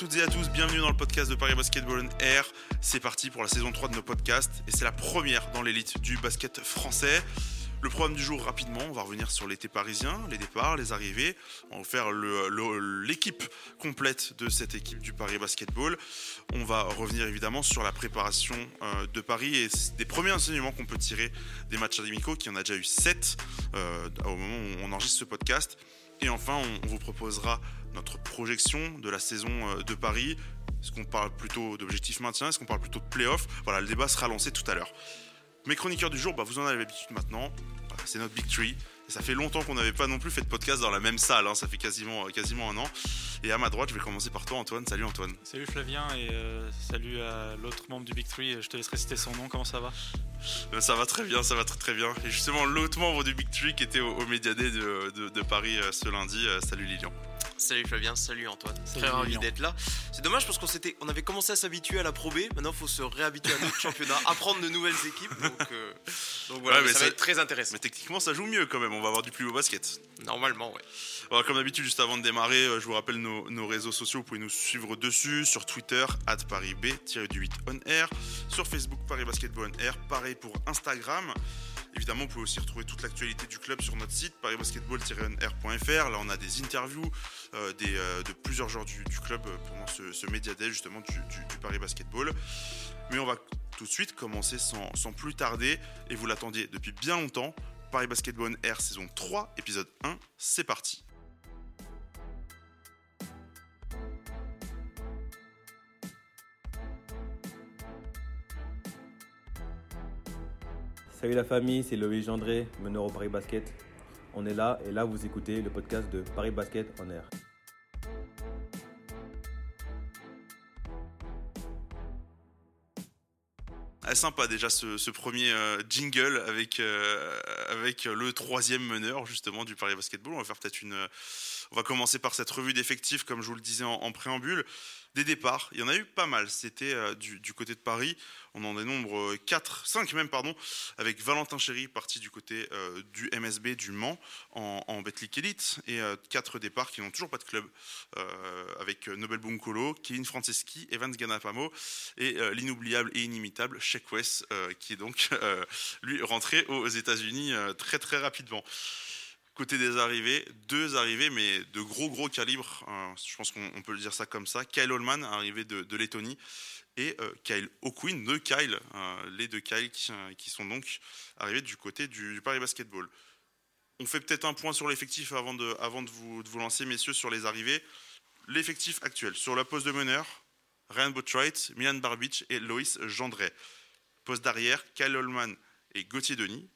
Toutes et à tous, bienvenue dans le podcast de Paris Basketball Air. C'est parti pour la saison 3 de nos podcasts et c'est la première dans l'élite du basket français. Le programme du jour rapidement, on va revenir sur l'été parisien, les départs, les arrivées. On va faire l'équipe complète de cette équipe du Paris Basketball. On va revenir évidemment sur la préparation euh, de Paris et des premiers enseignements qu'on peut tirer des matchs amicaux, qui en a déjà eu 7 euh, au moment où on enregistre ce podcast. Et enfin, on, vous proposera notre projection de la saison euh, de Paris. Est-ce qu'on parle plutôt d'objectif maintien Est-ce qu'on parle plutôt de playoff? Voilà, le débat sera lancé tout à l'heure. Mes chroniqueurs du jour, bah, vous en avez l'habitude maintenant. C'est notre Big Tree. Et ça fait longtemps qu'on n'avait pas non plus fait de podcast dans la même salle. Hein. Ça fait quasiment, euh, quasiment un an. Et à ma droite, je vais commencer par toi, Antoine. Salut, Antoine. Salut, Flavien. Et euh, salut à l'autre membre du Big Tree. Je te laisserai citer son nom. Comment ça va? Ça va très bien, ça va très très bien. Et justement, l'autre membre du Big Tree qui était au, au Media Day de, Paris ce lundi. salut, Lilian. Salut Flavien, salut Antoine. Très ravi d'être là. C'est dommage parce qu'on s'était, on avait commencé à s'habituer à la Pro B. Maintenant, il faut se réhabituer à notre championnat, apprendre de nouvelles équipes. Donc, euh, voilà, mais ça va être très intéressant. Mais techniquement, ça joue mieux quand même. On va avoir du plus beau basket. Normalement, ouais. comme d'habitude, juste avant de démarrer, euh, je vous rappelle nos, réseaux sociaux. Vous pouvez nous suivre dessus sur Twitter, ParisB-8 on air, sur Facebook, Paris Basketball on air. Pareil pour Instagram. Évidemment, vous pouvez aussi retrouver toute l'actualité du club sur notre site parisbasketball-r.fr. Là, on a des interviews euh, euh, de plusieurs joueurs du, club euh, pendant ce, ce justement, du, Paris Basketball. Mais on va tout de suite commencer sans, sans plus tarder. Et vous l'attendiez depuis bien longtemps. Paris Basketball Air saison 3, épisode 1. C'est parti. Salut la famille, c'est Loïc Gendré, meneur au Paris Basket. On est là et là vous écoutez le podcast de Paris Basket en air. Ah, sympa déjà ce, premier euh, jingle avec, euh, avec le troisième meneur justement du Paris Basketball. On va faire peut-être une. on va commencer par cette revue d'effectifs comme je vous le disais en préambule des départs. Il y en a eu pas mal. C'était euh, du, côté de Paris. On en dénombre 4, 5 même, pardon, avec Valentin Chéry parti du côté euh, du MSB du Mans en, en Betclic Elite. Et 4 euh, départs qui n'ont toujours pas de club avec Nobel Bunkolo, Kevin Franceschi, Evans Ganapamo et l'inoubliable et inimitable Sheck West qui est donc lui rentré aux États-Unis très très rapidement. Côté des arrivées, deux arrivées, mais de gros gros calibre. Hein, je pense qu'on peut le dire ça comme ça. Kyle Holman, arrivé de, de Lettonie, et euh, Kyle O'Quinn, deux Kyle, hein, les deux Kyle euh, qui, sont donc arrivés du côté du, Paris Basketball. On fait peut-être un point sur l'effectif avant, de, avant de, vous, de lancer, messieurs, sur les arrivées. L'effectif actuel, sur la poste de meneur, Ryan Botwright, Milan Barbic et Loïs Gendret. Poste d'arrière, Kyle Holman et Gauthier Denis.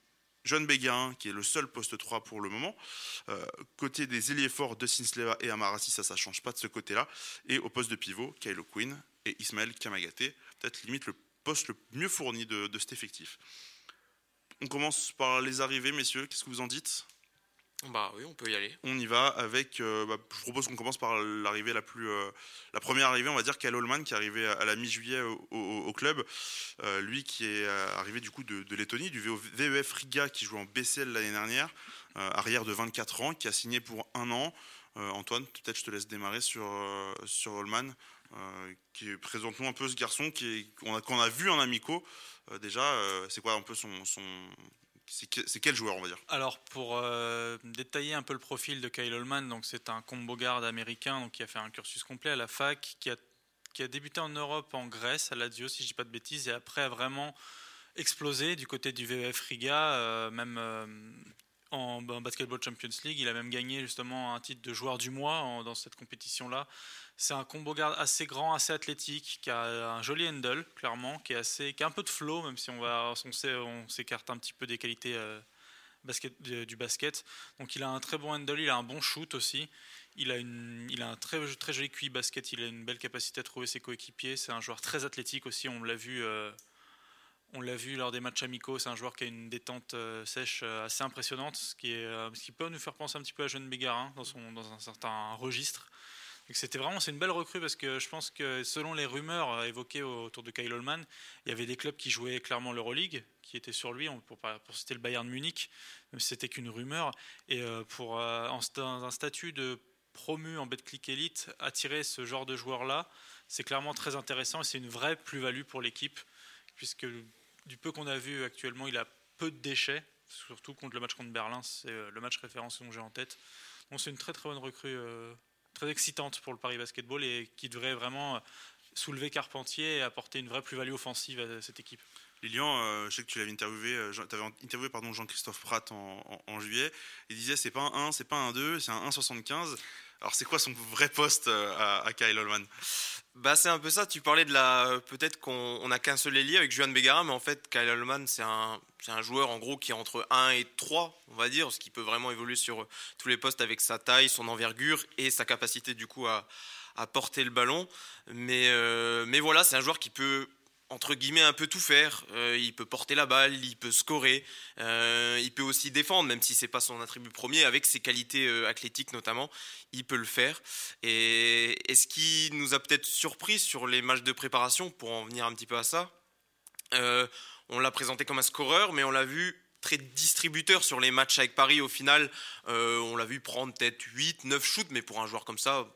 John Béguin, qui est le seul poste 3 pour le moment. Euh, côté des ailiers forts, de Sleva et Amarasi, ça, ça change pas de ce côté-là. Et au poste de pivot, Kylo Quinn et Ismaël Kamagaté, peut-être limite le poste le mieux fourni de cet effectif. On commence par les arrivées, messieurs. Qu'est-ce que vous en dites? Bah oui, on peut y aller. On y va avec. Euh, bah, je propose qu'on commence par l'arrivée la plus, euh, la première arrivée, on va dire, Kyle Holman, qui est arrivé à, la mi-juillet au, club. Euh, lui qui est arrivé du coup de, Lettonie, du VEF Riga, qui joue en BCL l'année dernière, arrière de 24 ans, qui a signé pour un an. Antoine, peut-être je te laisse démarrer sur sur Holman, qui présente-nous un peu ce garçon qu'on a, a, vu en amico. déjà, c'est quoi un peu son c'est quel joueur, on va dire? Alors, pour euh, détailler un peu le profil de Kyle Holman, donc c'est un combo garde américain donc, qui a fait un cursus complet à la fac, qui a, qui a débuté en Europe, en Grèce, à Lazio, si je ne dis pas de bêtises, et après a vraiment explosé du côté du VEF Riga, euh, même euh, en, Basketball Champions League. Il a même gagné justement un titre de joueur du mois dans cette compétition-là. C'est un combo garde assez grand, assez athlétique, qui a un joli handle, clairement, qui, est assez, qui a un peu de flow, même si on, va, on s'écarte un petit peu des qualités euh, basket, du basket. Donc il a un très bon handle, il a un bon shoot aussi. Il a, une, il a un très, très joli QI basket, il a une belle capacité à trouver ses coéquipiers. C'est un joueur très athlétique aussi, on l'a vu. Euh, on l'a vu lors des matchs amicaux, c'est un joueur qui a une détente euh, sèche assez impressionnante, ce qui, est, ce qui peut nous faire penser un petit peu à Jeune Bégarin dans un certain registre. C'était vraiment c'est une belle recrue parce que je pense que selon les rumeurs euh, évoquées autour de Kyle Holman, il y avait des clubs qui jouaient clairement l'Euroleague, qui étaient sur lui, pour, citer le Bayern Munich, même si c'était qu'une rumeur. Et euh, pour euh, un statut de promu en Betclic Elite, attirer ce genre de joueurs-là, c'est clairement très intéressant et c'est une vraie plus-value pour l'équipe, puisque du peu qu'on a vu actuellement, il a peu de déchets, surtout contre le match contre Berlin, c'est le match référence dont j'ai en tête. Donc c'est une très très bonne recrue, très excitante pour le Paris Basketball et qui devrait vraiment soulever Carpentier et apporter une vraie plus-value offensive à cette équipe. Lilian, je sais que tu l'avais interviewé, tu avais interviewé pardon, Jean-Christophe Pratt en, juillet. Il disait c'est pas un 1, c'est pas un 2, c'est un 1,75. Alors c'est quoi son vrai poste à, à Kyle Holman bah, c'est un peu ça. Tu parlais de la. Peut-être qu'on n'a qu'un seul ailier avec Juan Begara, mais en fait, Kyle Holman, c'est un, un joueur en gros qui est entre 1 et 3, on va dire, ce qui peut vraiment évoluer sur tous les postes avec sa taille, son envergure et sa capacité du coup à, à porter le ballon. Mais, euh, mais voilà, c'est un joueur qui peut entre guillemets un peu tout faire. Euh, il peut porter la balle, il peut scorer, euh, il peut aussi défendre, même si c'est pas son attribut premier, avec ses qualités euh, athlétiques notamment, il peut le faire. Et, ce qui nous a peut-être surpris sur les matchs de préparation, pour en venir un petit peu à ça, on l'a présenté comme un scoreur, mais on l'a vu très distributeur sur les matchs avec Paris. Au final, on l'a vu prendre peut-être 8, 9 shoots, mais pour un joueur comme ça,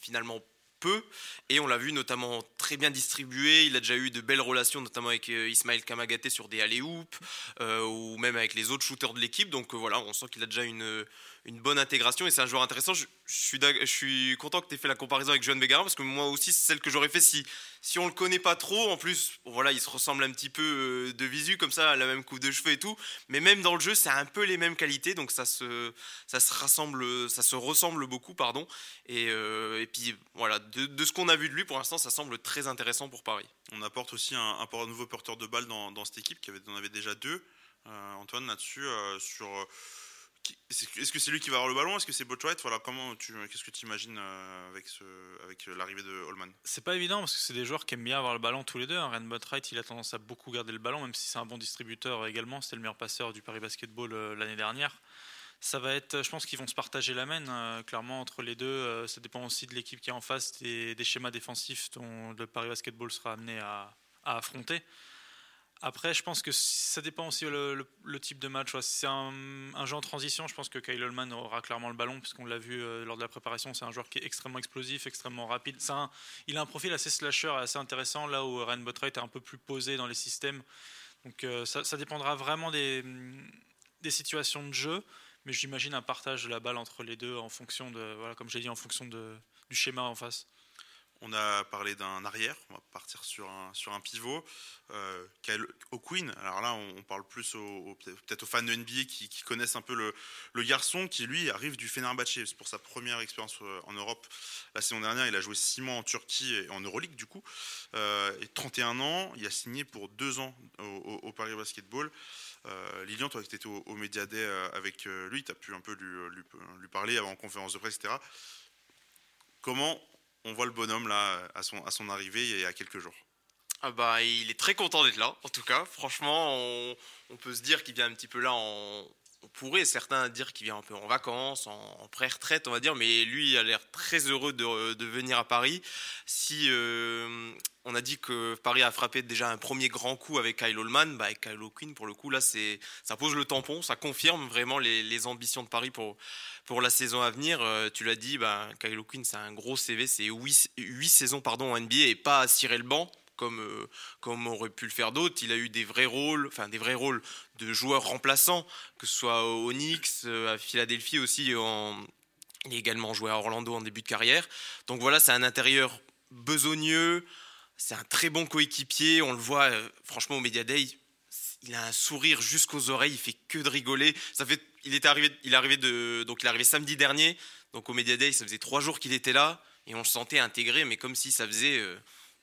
finalement et on l'a vu notamment très bien distribué. Il a déjà eu de belles relations, notamment avec euh, Ismaël Kamagaté sur des alley-oops euh, ou même avec les autres shooters de l'équipe. Donc euh, voilà, on sent qu'il a déjà une, une bonne intégration et c'est un joueur intéressant. Je, suis, content que tu aies fait la comparaison avec Johan Begara parce que moi aussi, c'est celle que j'aurais fait si, si on le connaît pas trop. En plus, voilà, il se ressemble un petit peu euh, de visu comme ça, la même coupe de cheveux et tout. Mais même dans le jeu, c'est un peu les mêmes qualités, donc ça se, ça se rassemble, ça se ressemble beaucoup, pardon. Et, euh, et puis voilà, de, ce qu'on a vu de lui, pour l'instant, ça semble très intéressant pour Paris. On apporte aussi un, nouveau porteur de balle dans, cette équipe qui avait, avait déjà deux. Euh, Antoine là-dessus sur est-ce que c'est lui qui va avoir le ballon? Est-ce que c'est Botwright Voilà, comment tu, qu'est-ce que tu imagines euh, avec, avec l'arrivée de Holman? C'est pas évident parce que c'est des joueurs qui aiment bien avoir le ballon tous les deux. Hein. Ren Botwright, il a tendance à beaucoup garder le ballon, même si c'est un bon distributeur également. C'était le meilleur passeur du Paris Basketball euh, l'année dernière. Ça va être, je pense qu'ils vont se partager la main, euh, clairement, entre les deux. ça dépend aussi de l'équipe qui est en face, des, des, schémas défensifs dont le Paris Basketball sera amené à affronter. Après, je pense que ça dépend aussi le, type de match. C'est un, jeu en transition, je pense que Kyle Holman aura clairement le ballon, puisqu'on l'a vu euh, lors de la préparation. C'est un joueur qui est extrêmement explosif, extrêmement rapide. il a un profil assez slasher, assez intéressant, là où Ryan Botwright est un peu plus posé dans les systèmes. Donc euh, ça, dépendra vraiment des, situations de jeu, mais j'imagine un partage de la balle entre les deux en fonction de, voilà, comme j'ai dit, en fonction de, du schéma en face. On a parlé d'un arrière, on va partir sur un, sur un pivot. Euh, Kyle O'Quinn, alors là on, parle plus au, peut-être aux fans de NBA qui, connaissent un peu le, garçon qui lui arrive du Fenerbahçe. C'est pour sa première expérience euh, en Europe. La saison dernière il a joué 6 mois en Turquie et en Euroleague du coup. Euh, et 31 ans, il a signé pour 2 ans au, Paris Basketball. Euh, Lilian, toi qui étais au, au avec lui, tu as pu un peu lui, lui, lui parler avant conférence de presse, etc. Comment on voit le bonhomme là à son, arrivée il y a quelques jours. Ah bah, il est très content d'être là, en tout cas. Franchement, on, peut se dire qu'il vient un petit peu là en. On pourrait certains dire qu'il vient un peu en vacances, en, pré-retraite, on va dire, mais lui il a l'air très heureux de, venir à Paris. Si euh, on a dit que Paris a frappé déjà un premier grand coup avec Kyle Holman, bah avec Kyle O'Quinn, pour le coup, là, c'est, ça pose le tampon, ça confirme vraiment les, ambitions de Paris pour, pour la saison à venir. Euh, tu l'as dit, bah, Kyle O'Quinn, c'est un gros CV, c'est 8, 8 saisons pardon, en NBA et pas à cirer le banc. Comme, euh, comme aurait pu le faire d'autres, il a eu des vrais rôles, enfin des vrais rôles de joueurs remplaçants, que ce soit au Knicks, euh, à Philadelphie aussi, il a également joué à Orlando en début de carrière. Donc voilà, c'est un intérieur besogneux, c'est un très bon coéquipier. On le voit, euh, franchement, au Media Day, il a un sourire jusqu'aux oreilles. Il fait que de rigoler. Ça fait, il est arrivé, il est arrivé de, donc il est arrivé samedi dernier. Donc au Media Day, ça faisait trois jours qu'il était là et on le sentait intégré, mais comme si ça faisait euh,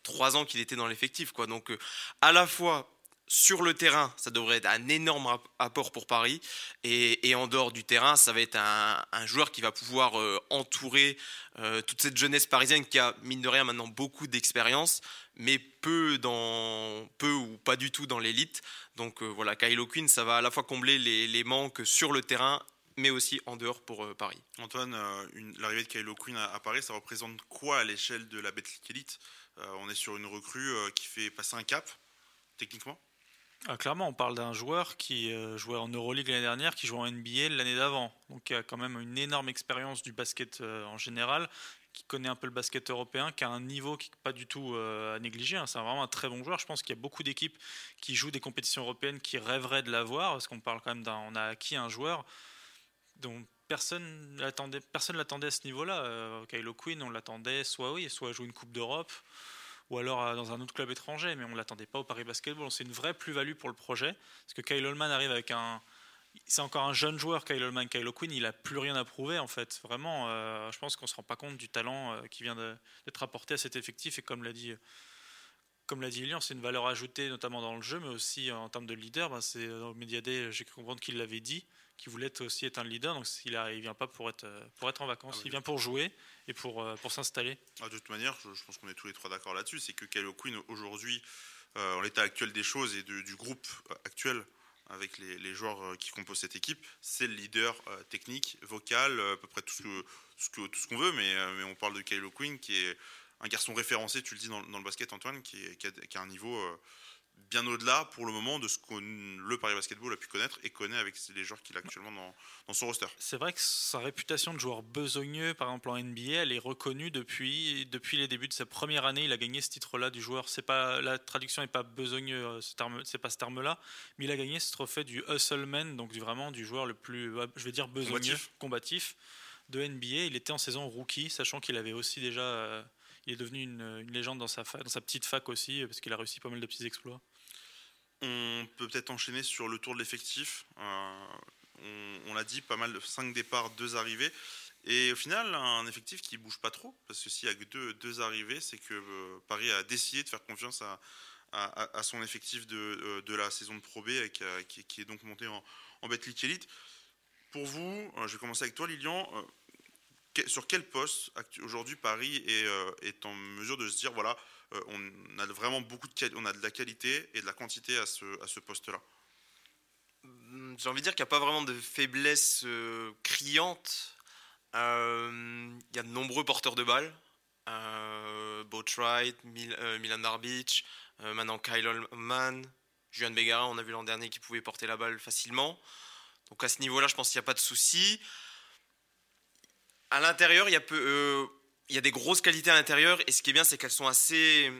trois ans qu'il était dans l'effectif, quoi. Donc euh, à la fois sur le terrain, ça devrait être un énorme apport pour Paris. Et, en dehors du terrain, ça va être un, joueur qui va pouvoir euh, entourer euh, toute cette jeunesse parisienne qui a, mine de rien, maintenant beaucoup d'expérience, mais peu, dans, peu ou pas du tout dans l'élite. Donc voilà, Kyle Quinn, ça va à la fois combler les, manques sur le terrain mais aussi en dehors pour Paris. Antoine, l'arrivée de Kyle Quinn à, Paris, ça représente quoi à l'échelle de la Betclic Elite? On est sur une recrue qui fait passer un cap, techniquement ah, Clairement, on parle d'un joueur qui euh, jouait en Euroleague l'année dernière, qui jouait en NBA l'année d'avant. Donc il a quand même une énorme expérience du basket euh, en général, qui connaît un peu le basket européen, qui a un niveau qui n'est pas du tout euh, à négliger. Hein. C'est vraiment un très bon joueur. Je pense qu'il y a beaucoup d'équipes qui jouent des compétitions européennes qui rêveraient de l'avoir, parce qu'on parle quand même d'un. On a acquis un joueur dont personne l'attendait, personne l'attendait à ce niveau-là. Euh, Kylo Quinn, on l'attendait soit oui, soit jouer une Coupe d'Europe, ou alors euh, dans un autre club étranger, mais on l'attendait pas au Paris Basketball. C'est une vraie plus-value pour le projet, parce que Kyle Holman arrive avec un, c'est encore un jeune joueur, Kyle Holman. Kyle Quinn, il a plus rien à prouver en fait. Vraiment, euh, je pense qu'on se rend pas compte du talent euh, qui vient d'être apporté à cet effectif. Et comme l'a dit, comme l'a dit c'est une valeur ajoutée notamment dans le jeu, mais aussi en termes de leader. Ben, c'est dans le Mediadé, j'ai cru comprendre qu'il l'avait dit, qu'il voulait aussi être un leader. Donc il ne vient pas pour être, pour être en vacances, ah il vient pour jouer et pour, euh, pour s'installer. Ah, de toute manière, je, pense qu'on est tous les trois d'accord là-dessus. C'est que Kyle Quinn aujourd'hui, en l'état actuel des choses et du groupe actuel avec les, joueurs euh, qui composent cette équipe, c'est le leader euh, technique, vocal, euh, à peu près tout ce qu'on tout ce veut, mais, mais, on parle de Kylo Quinn qui est un garçon référencé, tu le dis dans, le basket Antoine, qui, qui, a, qui a, un niveau bien au-delà pour le moment de ce que le Paris Basketball a pu connaître et connaît avec les joueurs qu'il a actuellement dans, dans son roster. C'est vrai que sa réputation de joueur besogneux, par exemple en NBA, elle est reconnue depuis, depuis les débuts de sa première année. Il a gagné ce titre-là du joueur. C'est pas la traduction n'est pas besogneux, euh, ce terme, c'est pas ce terme-là, mais il a gagné ce trophée du hustleman, donc vraiment du joueur le plus, euh, je vais dire besogneux, combatif, de NBA. Il était en saison rookie, sachant qu'il avait aussi déjà euh, il est devenu une, une, légende dans sa, fac, dans sa petite fac aussi, parce qu'il a réussi pas mal de petits exploits. On peut peut-être enchaîner sur le tour de l'effectif. Euh, on, l'a dit, pas mal de 5 départs, 2 arrivées. Et au final, un effectif qui bouge pas trop, parce que s'il y a que deux, arrivées, c'est que euh, Paris a décidé de faire confiance à, son effectif de, euh, de, la saison de Pro B, qui, est donc monté en, en Betclic Elite. Pour vous, je vais commencer avec toi, Lilian. Sur quel poste aujourd'hui Paris est, est en mesure de se dire voilà, on a vraiment beaucoup de, on a de la qualité et de la quantité à ce, à ce poste-là. Hum, j'ai envie de dire qu'il n'y a pas vraiment de faiblesse euh, criante. Euh, il y a de nombreux porteurs de balles. Euh, Boatwright, Milan Darbic, maintenant Kyle Holman, Juan Begara, on a vu l'an dernier qui pouvait porter la balle facilement. Donc à ce niveau-là, je pense qu'il n'y a pas de souci. À l'intérieur, il y a peu, il y a des grosses qualités à l'intérieur et ce qui est bien, c'est qu'elles sont assez.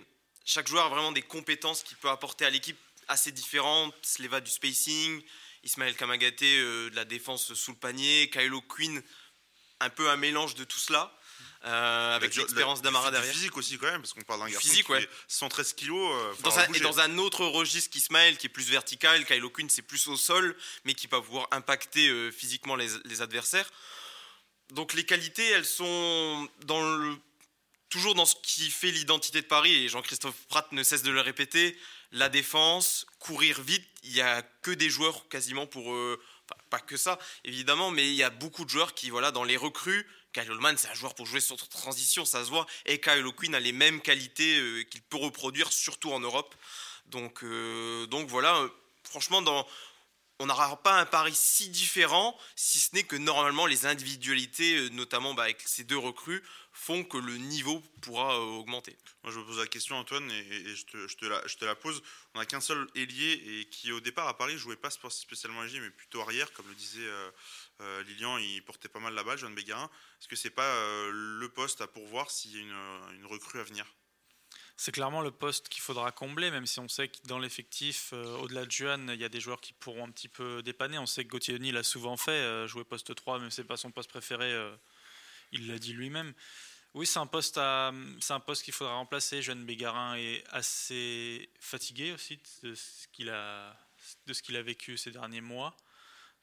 Chaque joueur a vraiment des compétences qu'il peut apporter à l'équipe assez différentes. Sleva du spacing, Ismaël Kamagaté euh, de la défense sous le panier, Kylo Quinn, un peu un mélange de tout cela. Euh, avec l'expérience d'Amara derrière. Physique aussi quand même, parce qu'on parle d'un garçon physique, qui ouais. 113 kilos. Euh, dans un, et dans un autre registre qu'Ismaël, qui est plus vertical, Kylo Quinn c'est plus au sol, mais qui va pouvoir impacter physiquement les, les adversaires. Donc les qualités, elles sont toujours dans ce qui fait l'identité de Paris, et Jean-Christophe Pratt ne cesse de le répéter, la défense, courir vite, il n'y a que des joueurs quasiment pour... eux, pas que ça, évidemment, mais il y a beaucoup de joueurs qui, voilà, dans les recrues, Kyle Holman, c'est un joueur pour jouer sur transition, ça se voit, et Kyle O'Quinn a les mêmes qualités euh, qu'il peut reproduire, surtout en Europe. Donc, euh, voilà, euh, franchement, dans, on n'aura pas un pari si différent, si ce n'est que normalement les individualités, euh, notamment bah, avec ces deux recrues, font que le niveau pourra euh, augmenter. Moi, je me pose la question, Antoine, et, je, te, la, pose. On n'a qu'un seul ailier et qui, au départ, à Paris, jouait pas spécialement ailier, mais plutôt arrière, comme le disait euh, Lilian. Il portait pas mal la balle, Joan Bégarin. Est-ce que c'est pas le poste à pourvoir s'il y a une recrue à venir? C'est clairement le poste qu'il faudra combler, même si on sait que dans l'effectif, euh, au-delà de Juan, il y a des joueurs qui pourront un petit peu dépanner. On sait que Gauthier l'a souvent fait, euh, jouer poste 3, mais ce n'est pas son poste préféré, euh, il l'a dit lui-même. Oui, c'est un poste, poste qu'il faudra remplacer. Juan Bégarin est assez fatigué aussi de ce qu'il a, de ce qu'il a vécu ces derniers mois.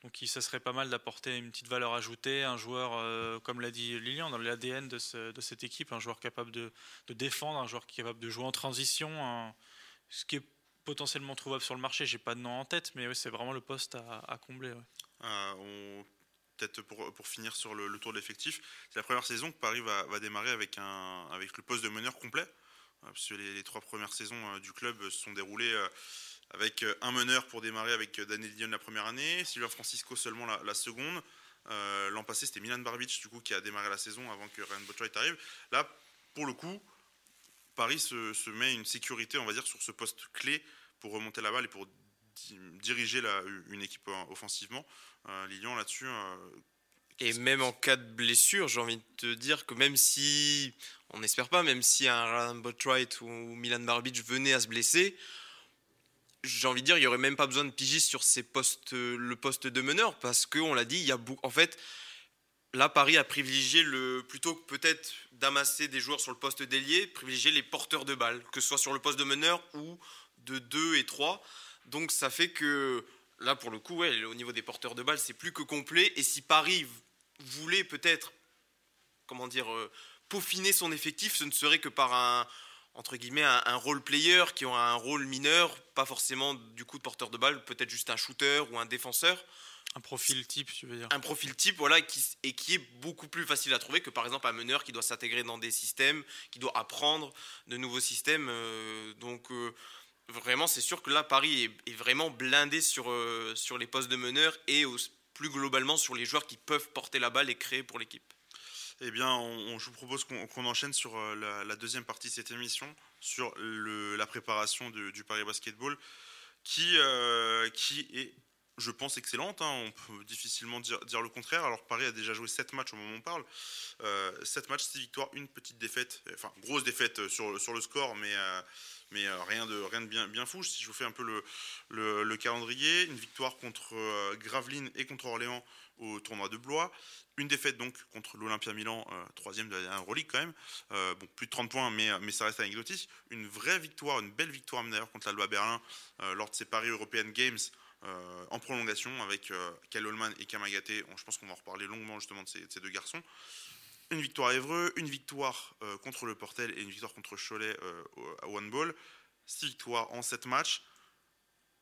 Donc ça serait pas mal d'apporter une petite valeur ajoutée, un joueur, euh, comme l'a dit Lilian, dans l'ADN de, cette équipe, un joueur capable de, défendre, un joueur capable de jouer en transition, ce qui est potentiellement trouvable sur le marché. J'ai pas de nom en tête, mais c'est vraiment le poste à, combler. Euh, peut-être pour, finir sur le, tour de l'effectif, c'est la première saison que Paris va, démarrer avec, le poste de meneur complet, euh, parce que les trois premières saisons du club se sont déroulées avec euh, un meneur pour démarrer avec euh, Daniel Lyon la première année, Sylvain Francisco seulement la, seconde. Euh, l'an passé, c'était Milan Barbic du coup qui a démarré la saison avant que Ryan Botwright arrive. Là, pour le coup, Paris se, met une sécurité, on va dire, sur ce poste clé pour remonter la balle et pour diriger la, une équipe offensivement. Lilian là-dessus. et même en cas de blessure, j'ai envie de te dire que même si, on n'espère pas, même si un Ryan Botwright ou Milan Barbic venait à se blesser, j'ai envie de dire, il n'y aurait même pas besoin de piger sur postes, le poste de meneur, parce qu'on l'a dit, il y a en fait, là, Paris a privilégié le, plutôt que peut-être d'amasser des joueurs sur le poste d'ailier, privilégier les porteurs de balles, que ce soit sur le poste de meneur ou de 2 et 3. Donc ça fait que là, pour le coup, au niveau des porteurs de balles, c'est plus que complet. Et si Paris voulait peut-être, comment dire, euh, peaufiner son effectif, ce ne serait que par un, entre guillemets, un, role player qui aura un rôle mineur, pas forcément du coup de porteur de balle, peut-être juste un shooter ou un défenseur. Un profil type, tu veux dire Un profil type, voilà, qui, et qui est beaucoup plus facile à trouver que par exemple un meneur qui doit s'intégrer dans des systèmes, qui doit apprendre de nouveaux systèmes. Euh, donc euh, vraiment, c'est sûr que là, Paris est, vraiment blindé sur, euh, sur les postes de meneur et plus globalement sur les joueurs qui peuvent porter la balle et créer pour l'équipe. Eh bien, on, je vous propose qu'on enchaîne sur euh, la, deuxième partie de cette émission, sur la préparation du Paris Basketball, qui, euh, qui est, je pense, excellente. Hein. on peut difficilement dire, le contraire. Alors, Paris a déjà joué 7 matchs au moment où on parle. Euh, 7 matchs, 6 victoires, une petite défaite. Enfin, grosse défaite sur, le score, mais euh, mais rien de, rien de bien, bien fou. Si je vous fais un peu le, le, calendrier, une victoire contre Gravelines et contre Orléans au tournoi de Blois, une défaite donc contre l'Olympia Milan, euh, troisième de la dernière Euroleague quand même. Euh, bon, plus de 30 points, mais, mais ça reste anecdotique. Une vraie victoire, une belle victoire d'ailleurs contre l'Alba Berlin euh, lors de ces Paris European Games en prolongation avec Kyle Holman et Kamagate. je pense qu'on va en reparler longuement justement de ces, deux garçons. Une victoire à Évreux, une victoire contre le Portel et une victoire contre Cholet à One Ball. Six victoires en sept matchs.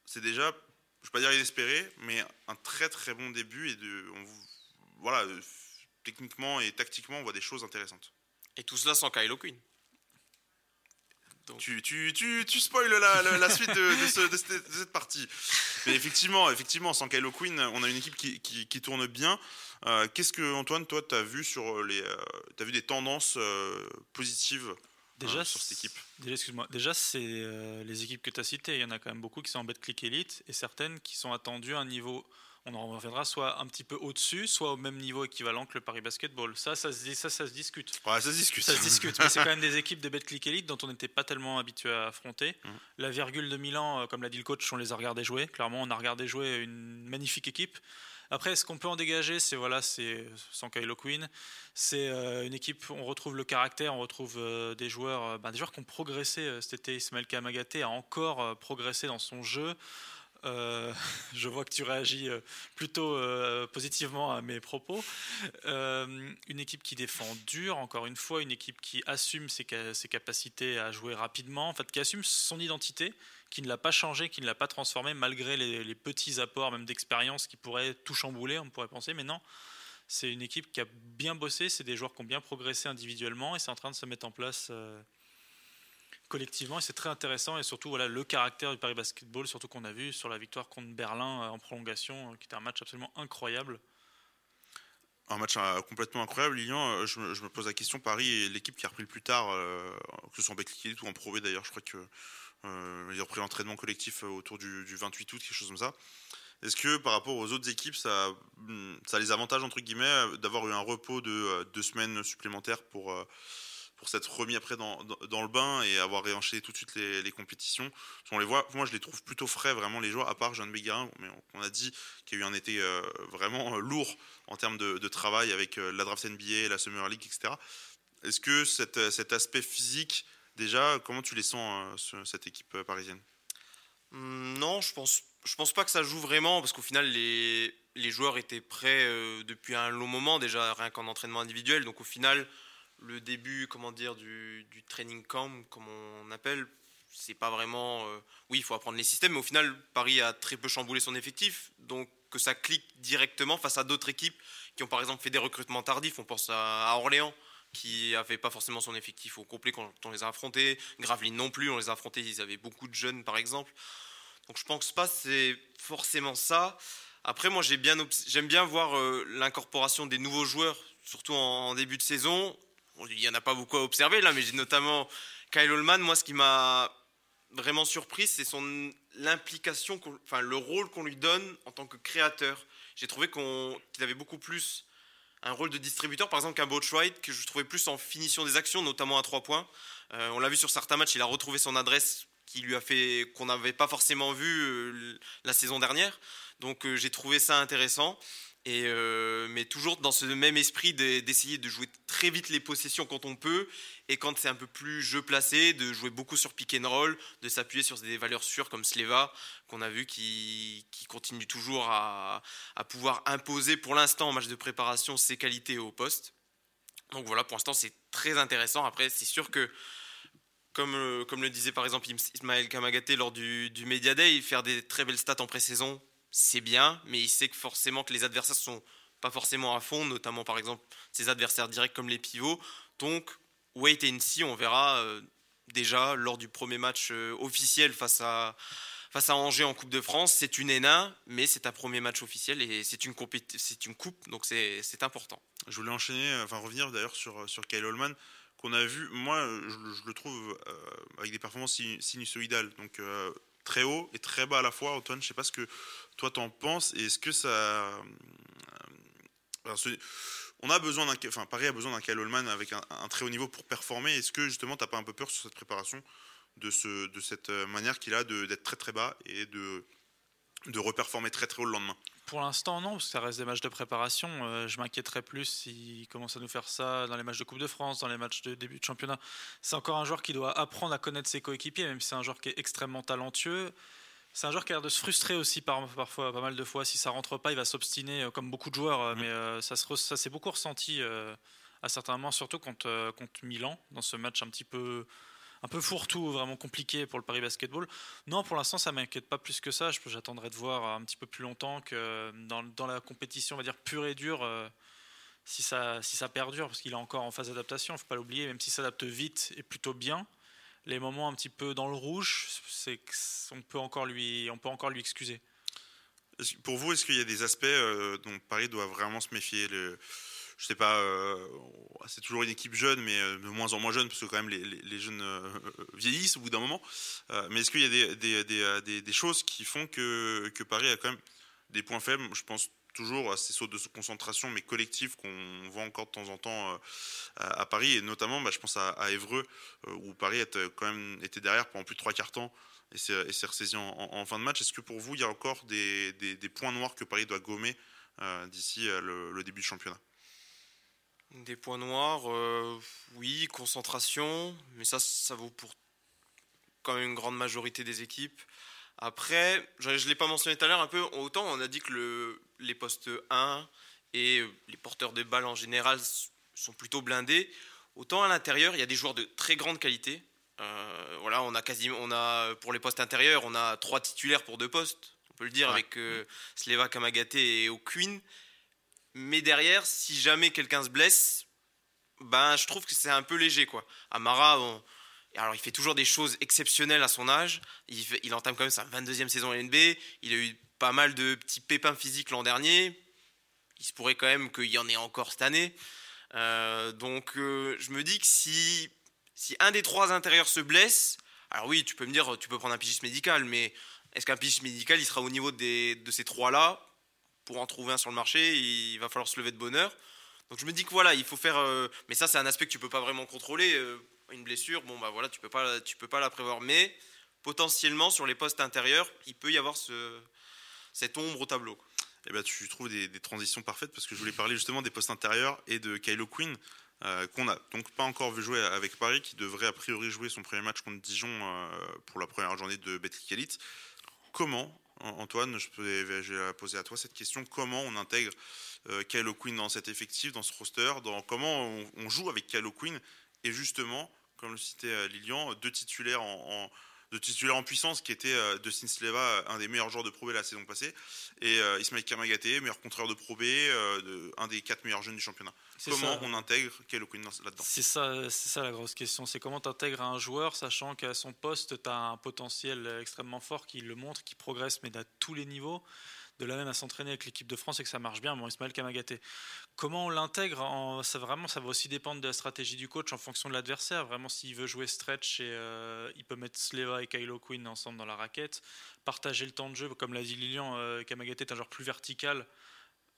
C'est déjà, je ne vais pas dire inespéré, mais un très très bon début et de, voilà, euh, techniquement et tactiquement, on voit des choses intéressantes. Et tout cela sans Kylo Quinn. Tu, tu, tu, tu spoil la, la, suite de, de, cette, partie. Mais effectivement, effectivement, sans Kylo Quinn, on a une équipe qui, qui, tourne bien. Euh, qu'est-ce que, Antoine, toi, tu as vu sur les. Euh, as vu des tendances positives déjà, sur cette équipe? Déjà, excuse-moi. Déjà, c'est les équipes que tu as citées. Il y en a quand même beaucoup qui sont en click Elite et certaines qui sont attendues à un niveau on en reviendra soit un petit peu au-dessus, soit au même niveau équivalent que le Paris Basketball. Ça, ça se, ça, ça se discute. Ouais, ça se discute. Ça se discute, mais c'est quand même des équipes de Betclic Elite dont on n'était pas tellement habitué à affronter. Mmh. La virgule de Milan, euh, comme l'a dit le coach, on les a regardés jouer. Clairement, on a regardé jouer une magnifique équipe. Après, ce qu'on peut en dégager, c'est voilà, c'est sans Kylo Quinn, c'est euh, une équipe. On retrouve le caractère, on retrouve euh, des joueurs, ben, des joueurs qui ont progressé. Cet été, Ismaël Kamagaté a encore progressé dans son jeu. Euh, je vois que tu réagis euh, plutôt euh, positivement à mes propos. une équipe qui défend dur, encore une fois, une équipe qui assume ses, capacités à jouer rapidement, en fait, qui assume son identité, qui ne l'a pas changé, qui ne l'a pas transformé, malgré les petits apports, même d'expérience, qui pourraient tout chambouler, on pourrait penser, mais non. C'est une équipe qui a bien bossé, c'est des joueurs qui ont bien progressé individuellement et c'est en train de se mettre en place collectivement et c'est très intéressant et surtout voilà le caractère du Paris Basketball surtout qu'on a vu sur la victoire contre Berlin euh, en prolongation euh, qui était un match absolument incroyable. Un match euh, complètement incroyable. Lilian je me, pose la question Paris est l'équipe qui a repris le plus tard que ce soit en Betclic ou en Pro d'ailleurs je crois que ils ont repris l'entraînement collectif autour du, 28 août quelque chose comme ça. Est-ce que par rapport aux autres équipes, ça, hmm, ça a les avantages entre guillemets d'avoir eu un repos de deux semaines supplémentaires pour pour s'être remis après dans, le bain et avoir réenchaîné tout de suite les, compétitions. On les voit, moi je les trouve plutôt frais vraiment les joueurs, à part Jeanne Béguerin, mais on, a dit qu'il y a eu un été euh, vraiment euh, lourd en termes de, travail avec euh, la draft NBA, la Summer League, etc. Est-ce que cet, aspect physique, déjà, comment tu les sens, cette équipe parisienne? Hum, Non, je pense, je pense pas que ça joue vraiment, parce qu'au final, les joueurs étaient prêts depuis un long moment, déjà rien qu'en entraînement individuel, donc au final le début, comment dire, du, training camp, comme on appelle, c'est pas vraiment. Euh, oui, il faut apprendre les systèmes, mais au final, Paris a très peu chamboulé son effectif, donc que ça clique directement face à d'autres équipes qui ont par exemple fait des recrutements tardifs. On pense à, Orléans qui n'avait pas forcément son effectif au complet quand on les a affrontés. Gravelines non plus, on les a affrontés, ils avaient beaucoup de jeunes par exemple. Donc je pense pas c'est forcément ça. Après, moi j'aime bien, bien voir euh, l'incorporation des nouveaux joueurs, surtout en, début de saison il n'y en a pas beaucoup à observer là, mais j'ai notamment Kyle Holman. Moi, ce qui m'a vraiment surpris, c'est son l'implication, enfin le rôle qu'on lui donne en tant que créateur. J'ai trouvé qu'il avait beaucoup plus un rôle de distributeur, par exemple qu'un White, que je trouvais plus en finition des actions, notamment à trois points. Euh, on l'a vu sur certains matchs, il a retrouvé son adresse qui lui a fait qu'on n'avait pas forcément vu euh, la saison dernière. Donc euh, j'ai trouvé ça intéressant. Euh, mais toujours dans ce même esprit d'essayer de jouer très vite les possessions quand on peut, et quand c'est un peu plus jeu placé, de jouer beaucoup sur pick and roll, de s'appuyer sur des valeurs sûres comme Sleva, qu'on a vu qui, continue toujours à, pouvoir imposer pour l'instant en match de préparation ses qualités au poste. Donc voilà, pour l'instant c'est très intéressant. Après, c'est sûr que comme, euh, le disait par exemple Ismaël Kamagaté lors du, du Media Day, faire des très belles stats en pré-saison, c'est bien, mais il sait que forcément que les adversaires sont pas forcément à fond, notamment par exemple ses adversaires directs comme les pivots. Donc, wait and see, on verra euh, déjà lors du premier match euh, officiel face à, face à Angers en Coupe de France. C'est une ENA, mais c'est un premier match officiel et c'est une, c'est une coupe, donc c'est important. Je voulais enchaîner, euh, enfin revenir d'ailleurs sur, sur Kyle Holman, qu'on a vu, moi je, le trouve avec des performances sinusoïdales. Donc très haut et très bas à la fois. Antoine, je sais pas ce que toi t'en penses. Et est-ce que ça. Euh, on a besoin d'un. Enfin, Paris a besoin d'un Kyle Holman avec un, très haut niveau pour performer. Est-ce que justement t'as pas un peu peur sur cette préparation de cette euh, manière qu'il a d'être très très bas et de, de reperformer très très haut le lendemain? Pour l'instant, non, parce que ça reste des matchs de préparation. Euh, je m'inquiéterais plus s'il commence à nous faire ça dans les matchs de Coupe de France, dans les matchs de début de championnat. C'est encore un joueur qui doit apprendre à connaître ses coéquipiers, même si c'est un joueur qui est extrêmement talentueux. C'est un joueur qui a l'air de se frustrer aussi par, parfois, pas mal de fois. Si ça rentre pas, il va s'obstiner, euh, comme beaucoup de joueurs. Euh, mais ça, ça s'est beaucoup ressenti à certains moments, surtout contre, contre Milan, dans ce match un petit peu un peu fourre-tout, vraiment compliqué pour le Paris Basketball. Non, pour l'instant, ça m'inquiète pas plus que ça. J'attendrai de voir un petit peu plus longtemps que dans, la compétition, on va dire pure et dure, euh, si, ça, perdure, parce qu'il est encore en phase d'adaptation. Il faut pas l'oublier, même s'il s'adapte vite et plutôt bien. Les moments un petit peu dans le rouge, c'est on peut encore lui, peut encore lui excuser. Pour vous, est-ce qu'il y a des aspects euh, dont Paris doit vraiment se méfier je sais pas, euh, c'est toujours une équipe jeune, mais euh, de moins en moins jeune, parce que quand même les, jeunes euh, vieillissent au bout d'un moment. mais est-ce qu'il y a des, choses qui font que, Paris a quand même des points faibles? Je pense toujours à ces sauts de concentration, mais collectifs qu'on voit encore de temps en temps à, Paris, et notamment, bah, je pense à, à, Évreux, où Paris a quand même été derrière pendant plus de trois quarts temps et s'est ressaisi en, fin de match. Est-ce que pour vous, il y a encore des, points noirs que Paris doit gommer d'ici le, début du championnat? Des points noirs, euh, oui, concentration, mais ça, ça vaut pour quand même une grande majorité des équipes. Après, je ne l'ai pas mentionné tout à l'heure un peu, autant on a dit que le, les postes 1 et les porteurs de balles en général sont plutôt blindés, autant à l'intérieur, il y a des joueurs de très grande qualité. Euh, voilà, on a quasiment, on a, pour les postes intérieurs, on a trois titulaires pour deux postes, on peut le dire, avec euh, Sleva Kamagate et O'Quinn. Mais derrière, si jamais quelqu'un se blesse, ben, je trouve que c'est un peu léger. Quoi. Amara, alors il fait toujours des choses exceptionnelles à son âge. Il, entame quand même sa 22e saison LNB. Il a eu pas mal de petits pépins physiques l'an dernier. Il se pourrait quand même qu'il y en ait encore cette année. Euh, donc euh, je me dis que si, si un des trois intérieurs se blesse, alors oui, tu peux me dire, tu peux prendre un pigiste médical, mais est-ce qu'un pigiste médical, il sera au niveau de ces trois-là? Pour en trouver un sur le marché, il va falloir se lever de bonheur. Donc je me dis que voilà, il faut faire. Euh, mais ça, c'est un aspect que tu peux pas vraiment contrôler. Euh, une blessure, bon bah voilà, tu peux pas, tu peux pas la prévoir. Mais potentiellement sur les postes intérieurs, il peut y avoir ce, cette ombre au tableau. Et eh ben, tu trouves des, transitions parfaites parce que je voulais parler justement des postes intérieurs et de Kylo Quinn. Euh, qu'on a donc pas encore vu jouer avec Paris, qui devrait a priori jouer son premier match contre Dijon pour la première journée de Betclic Elite. Comment Antoine, je, vais poser à toi cette question. Comment on intègre euh, Kylo dans cet effectif, dans ce roster dans, Comment on, joue avec Kylo Quinn Et justement, comme le citait euh, Lilian, deux titulaires en puissance qui étaient euh, de Sleva, un des meilleurs joueurs de Pro B la saison passée, et Ismail Kamagaté, meilleur contreur de Pro B, un des quatre meilleurs jeunes du championnat. comment ça. on intègre dans- là-dedans? C'est ça, c'est ça la grosse question. C'est comment tu intègres un joueur, sachant qu'à son poste, tu as un potentiel extrêmement fort qui le montre, qui progresse, mais à tous les niveaux. De la même à s'entraîner avec l'équipe de France et que ça marche bien. Bon, Ismaël Kamagaté. Comment on l'intègre en- ça, Vraiment, ça va aussi dépendre de la stratégie du coach en fonction de l'adversaire. Vraiment, s'il veut jouer stretch, et, euh, il peut mettre Sleva et Kylo Quinn ensemble dans la raquette. Partager le temps de jeu, comme l'a dit Lilian, euh, Kamagaté est un joueur plus vertical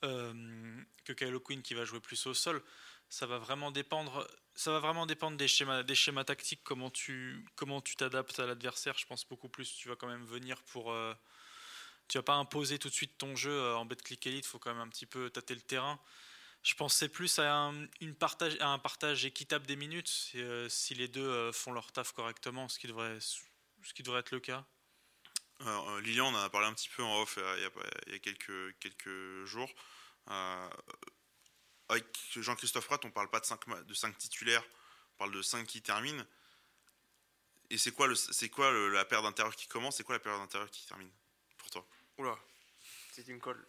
euh, que Kylo Quinn qui va jouer plus au sol ça va vraiment dépendre ça va vraiment dépendre des schémas des schémas tactiques comment tu comment tu t'adaptes à l'adversaire je pense beaucoup plus tu vas quand même venir pour tu vas pas imposer tout de suite ton jeu euh, en Betclic Elite faut quand même un petit peu tâter le terrain je pensais plus à un, partage, équitable des minutes si, euh, les deux euh, font leur taf correctement ce qui devrait être le cas Lilian, on en a parlé un petit peu en off il y a, il quelques, jours. Avec Jean-Christophe Pratt, on parle pas de 5 de cinq titulaires, on parle de 5 qui terminent. Et c'est quoi, c'est quoi la paire d'intérieur qui commence C'est quoi la paire d'intérieur qui termine? Oula, c'est une colle.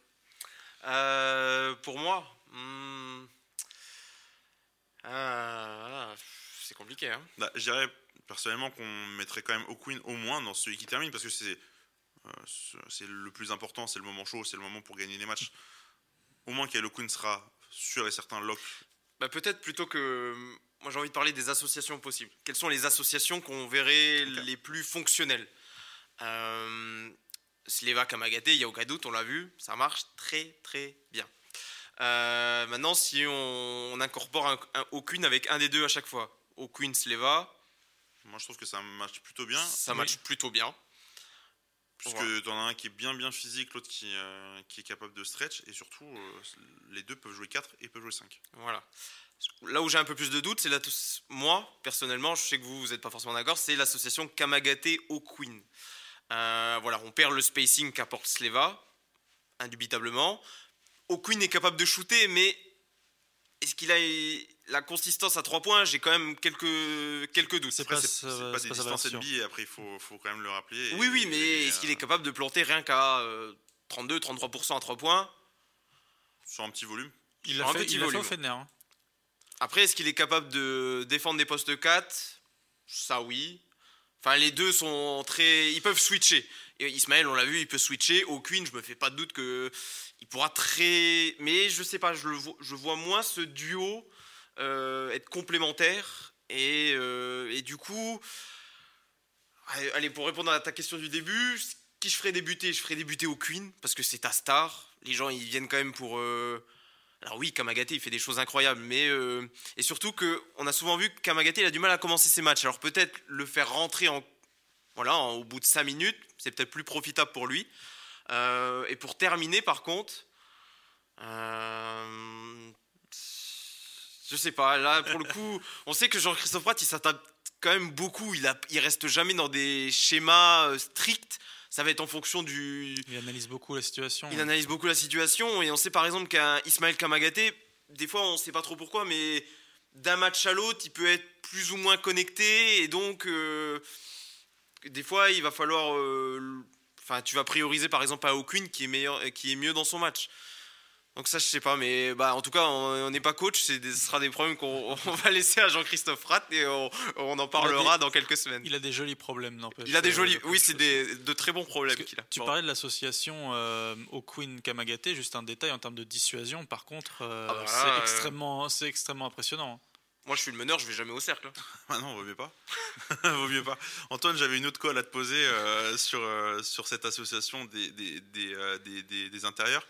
Euh, pour moi, hmm, ah, c'est compliqué. Hein. Bah, Je dirais personnellement qu'on mettrait quand même O'Quinn au moins dans celui qui termine parce que c'est euh, c'est le plus important, c'est le moment chaud, c'est le moment pour gagner les matchs. Au moins qu'Elo Quinn sera sûr et certain lock. Bah, Peut-être plutôt que. Moi, j'ai envie de parler des associations possibles. Quelles sont les associations qu'on verrait les plus fonctionnelles? Euh, Sleva Kamagaté, il n'y a aucun doute, on l'a vu, ça marche très très bien. Euh, maintenant, si on, on incorpore un, un O'Quinn avec un des deux à chaque fois, O'Quinn, Sleva, Moi je trouve que ça match plutôt bien. ça match plutôt bien. Puisque Voilà. t'en as un qui est bien bien physique, l'autre qui, euh, qui est capable de stretch, et surtout, euh, les deux peuvent jouer 4 et peuvent jouer 5. Voilà. Là où j'ai un peu plus de doutes, c'est là moi personnellement, je sais que vous vous n'êtes pas forcément d'accord, c'est l'association Kamagaté O'Quinn. Euh, voilà, on perd le spacing qu'apporte Sleva, indubitablement. O'Quinn est capable de shooter, mais est-ce qu'il a la consistance à 3 points? J'ai quand même quelques, quelques doutes. C'est pas c'est c'est pas des distances. NBA, après il faut, faut quand même le rappeler. Oui, oui, mais est-ce qu'il euh, est capable de planter rien qu'à 32-33% à 3 points? Sur un petit volume. il l'a un fait, petit il l'a fait volume. au hein. Après, est-ce qu'il est capable de défendre des postes 4 Ça, oui. Enfin, les deux sont très. Ils peuvent switcher. Et Ismaël, on l'a vu, il peut switcher. Au Queen, je me fais pas de doute que il pourra très. Mais je sais pas, je, le vois, moins ce duo euh, être complémentaire. Et, euh, du coup. Allez, allez, pour répondre à ta question du début, qui je ferais débuter Je ferais débuter au Queen, parce que c'est ta star. Les gens, ils viennent quand même pour. euh, alors oui, Kamagaté, il fait des choses incroyables, mais euh, et surtout que on a souvent vu que Kamagaté, il a du mal à commencer ses matchs. Alors peut-être le faire rentrer en voilà au bout de 5 minutes, c'est peut-être plus profitable pour lui. Euh, et pour terminer, par contre, euh, je sais pas. Là, pour le coup, on sait que Jean-Christophe Pratt, il s'attaque quand même beaucoup. Il, a, il reste jamais dans des schémas euh, stricts. Ça va être en fonction du, il analyse beaucoup la situation il ouais. analyse beaucoup la situation et on sait par exemple qu'un Ismaël Kamagaté, des fois on ne sait pas trop pourquoi, mais d'un match à l'autre, il peut être plus ou moins connecté et donc euh, des fois il va falloir, euh, enfin tu vas prioriser par exemple à O'Quinn qui est meilleur, qui est mieux dans son match. Donc ça je sais pas, mais bah en tout cas on n'est pas coach, c'est des- ce sera des problèmes qu'on on va laisser à Jean-Christophe Pratt et on, on en parlera dans quelques semaines. il a des jolis problèmes n'empêche Il a des euh, jolis, oui c'est des, de très bons problèmes qu'il a. Tu parlais de l'association euh, au Queen Kamagaté, juste un détail en termes de dissuasion. Par contre, euh, Ah bah là, c'est euh, extrêmement, c'est extrêmement impressionnant. Moi je suis le meneur, je vais jamais au cercle. hein. Ah non, vaut mieux pas. vaut mieux pas. Antoine, j'avais une autre colle à te poser euh, sur, euh, sur cette association des, des, des, euh, des- des- des intérieurs.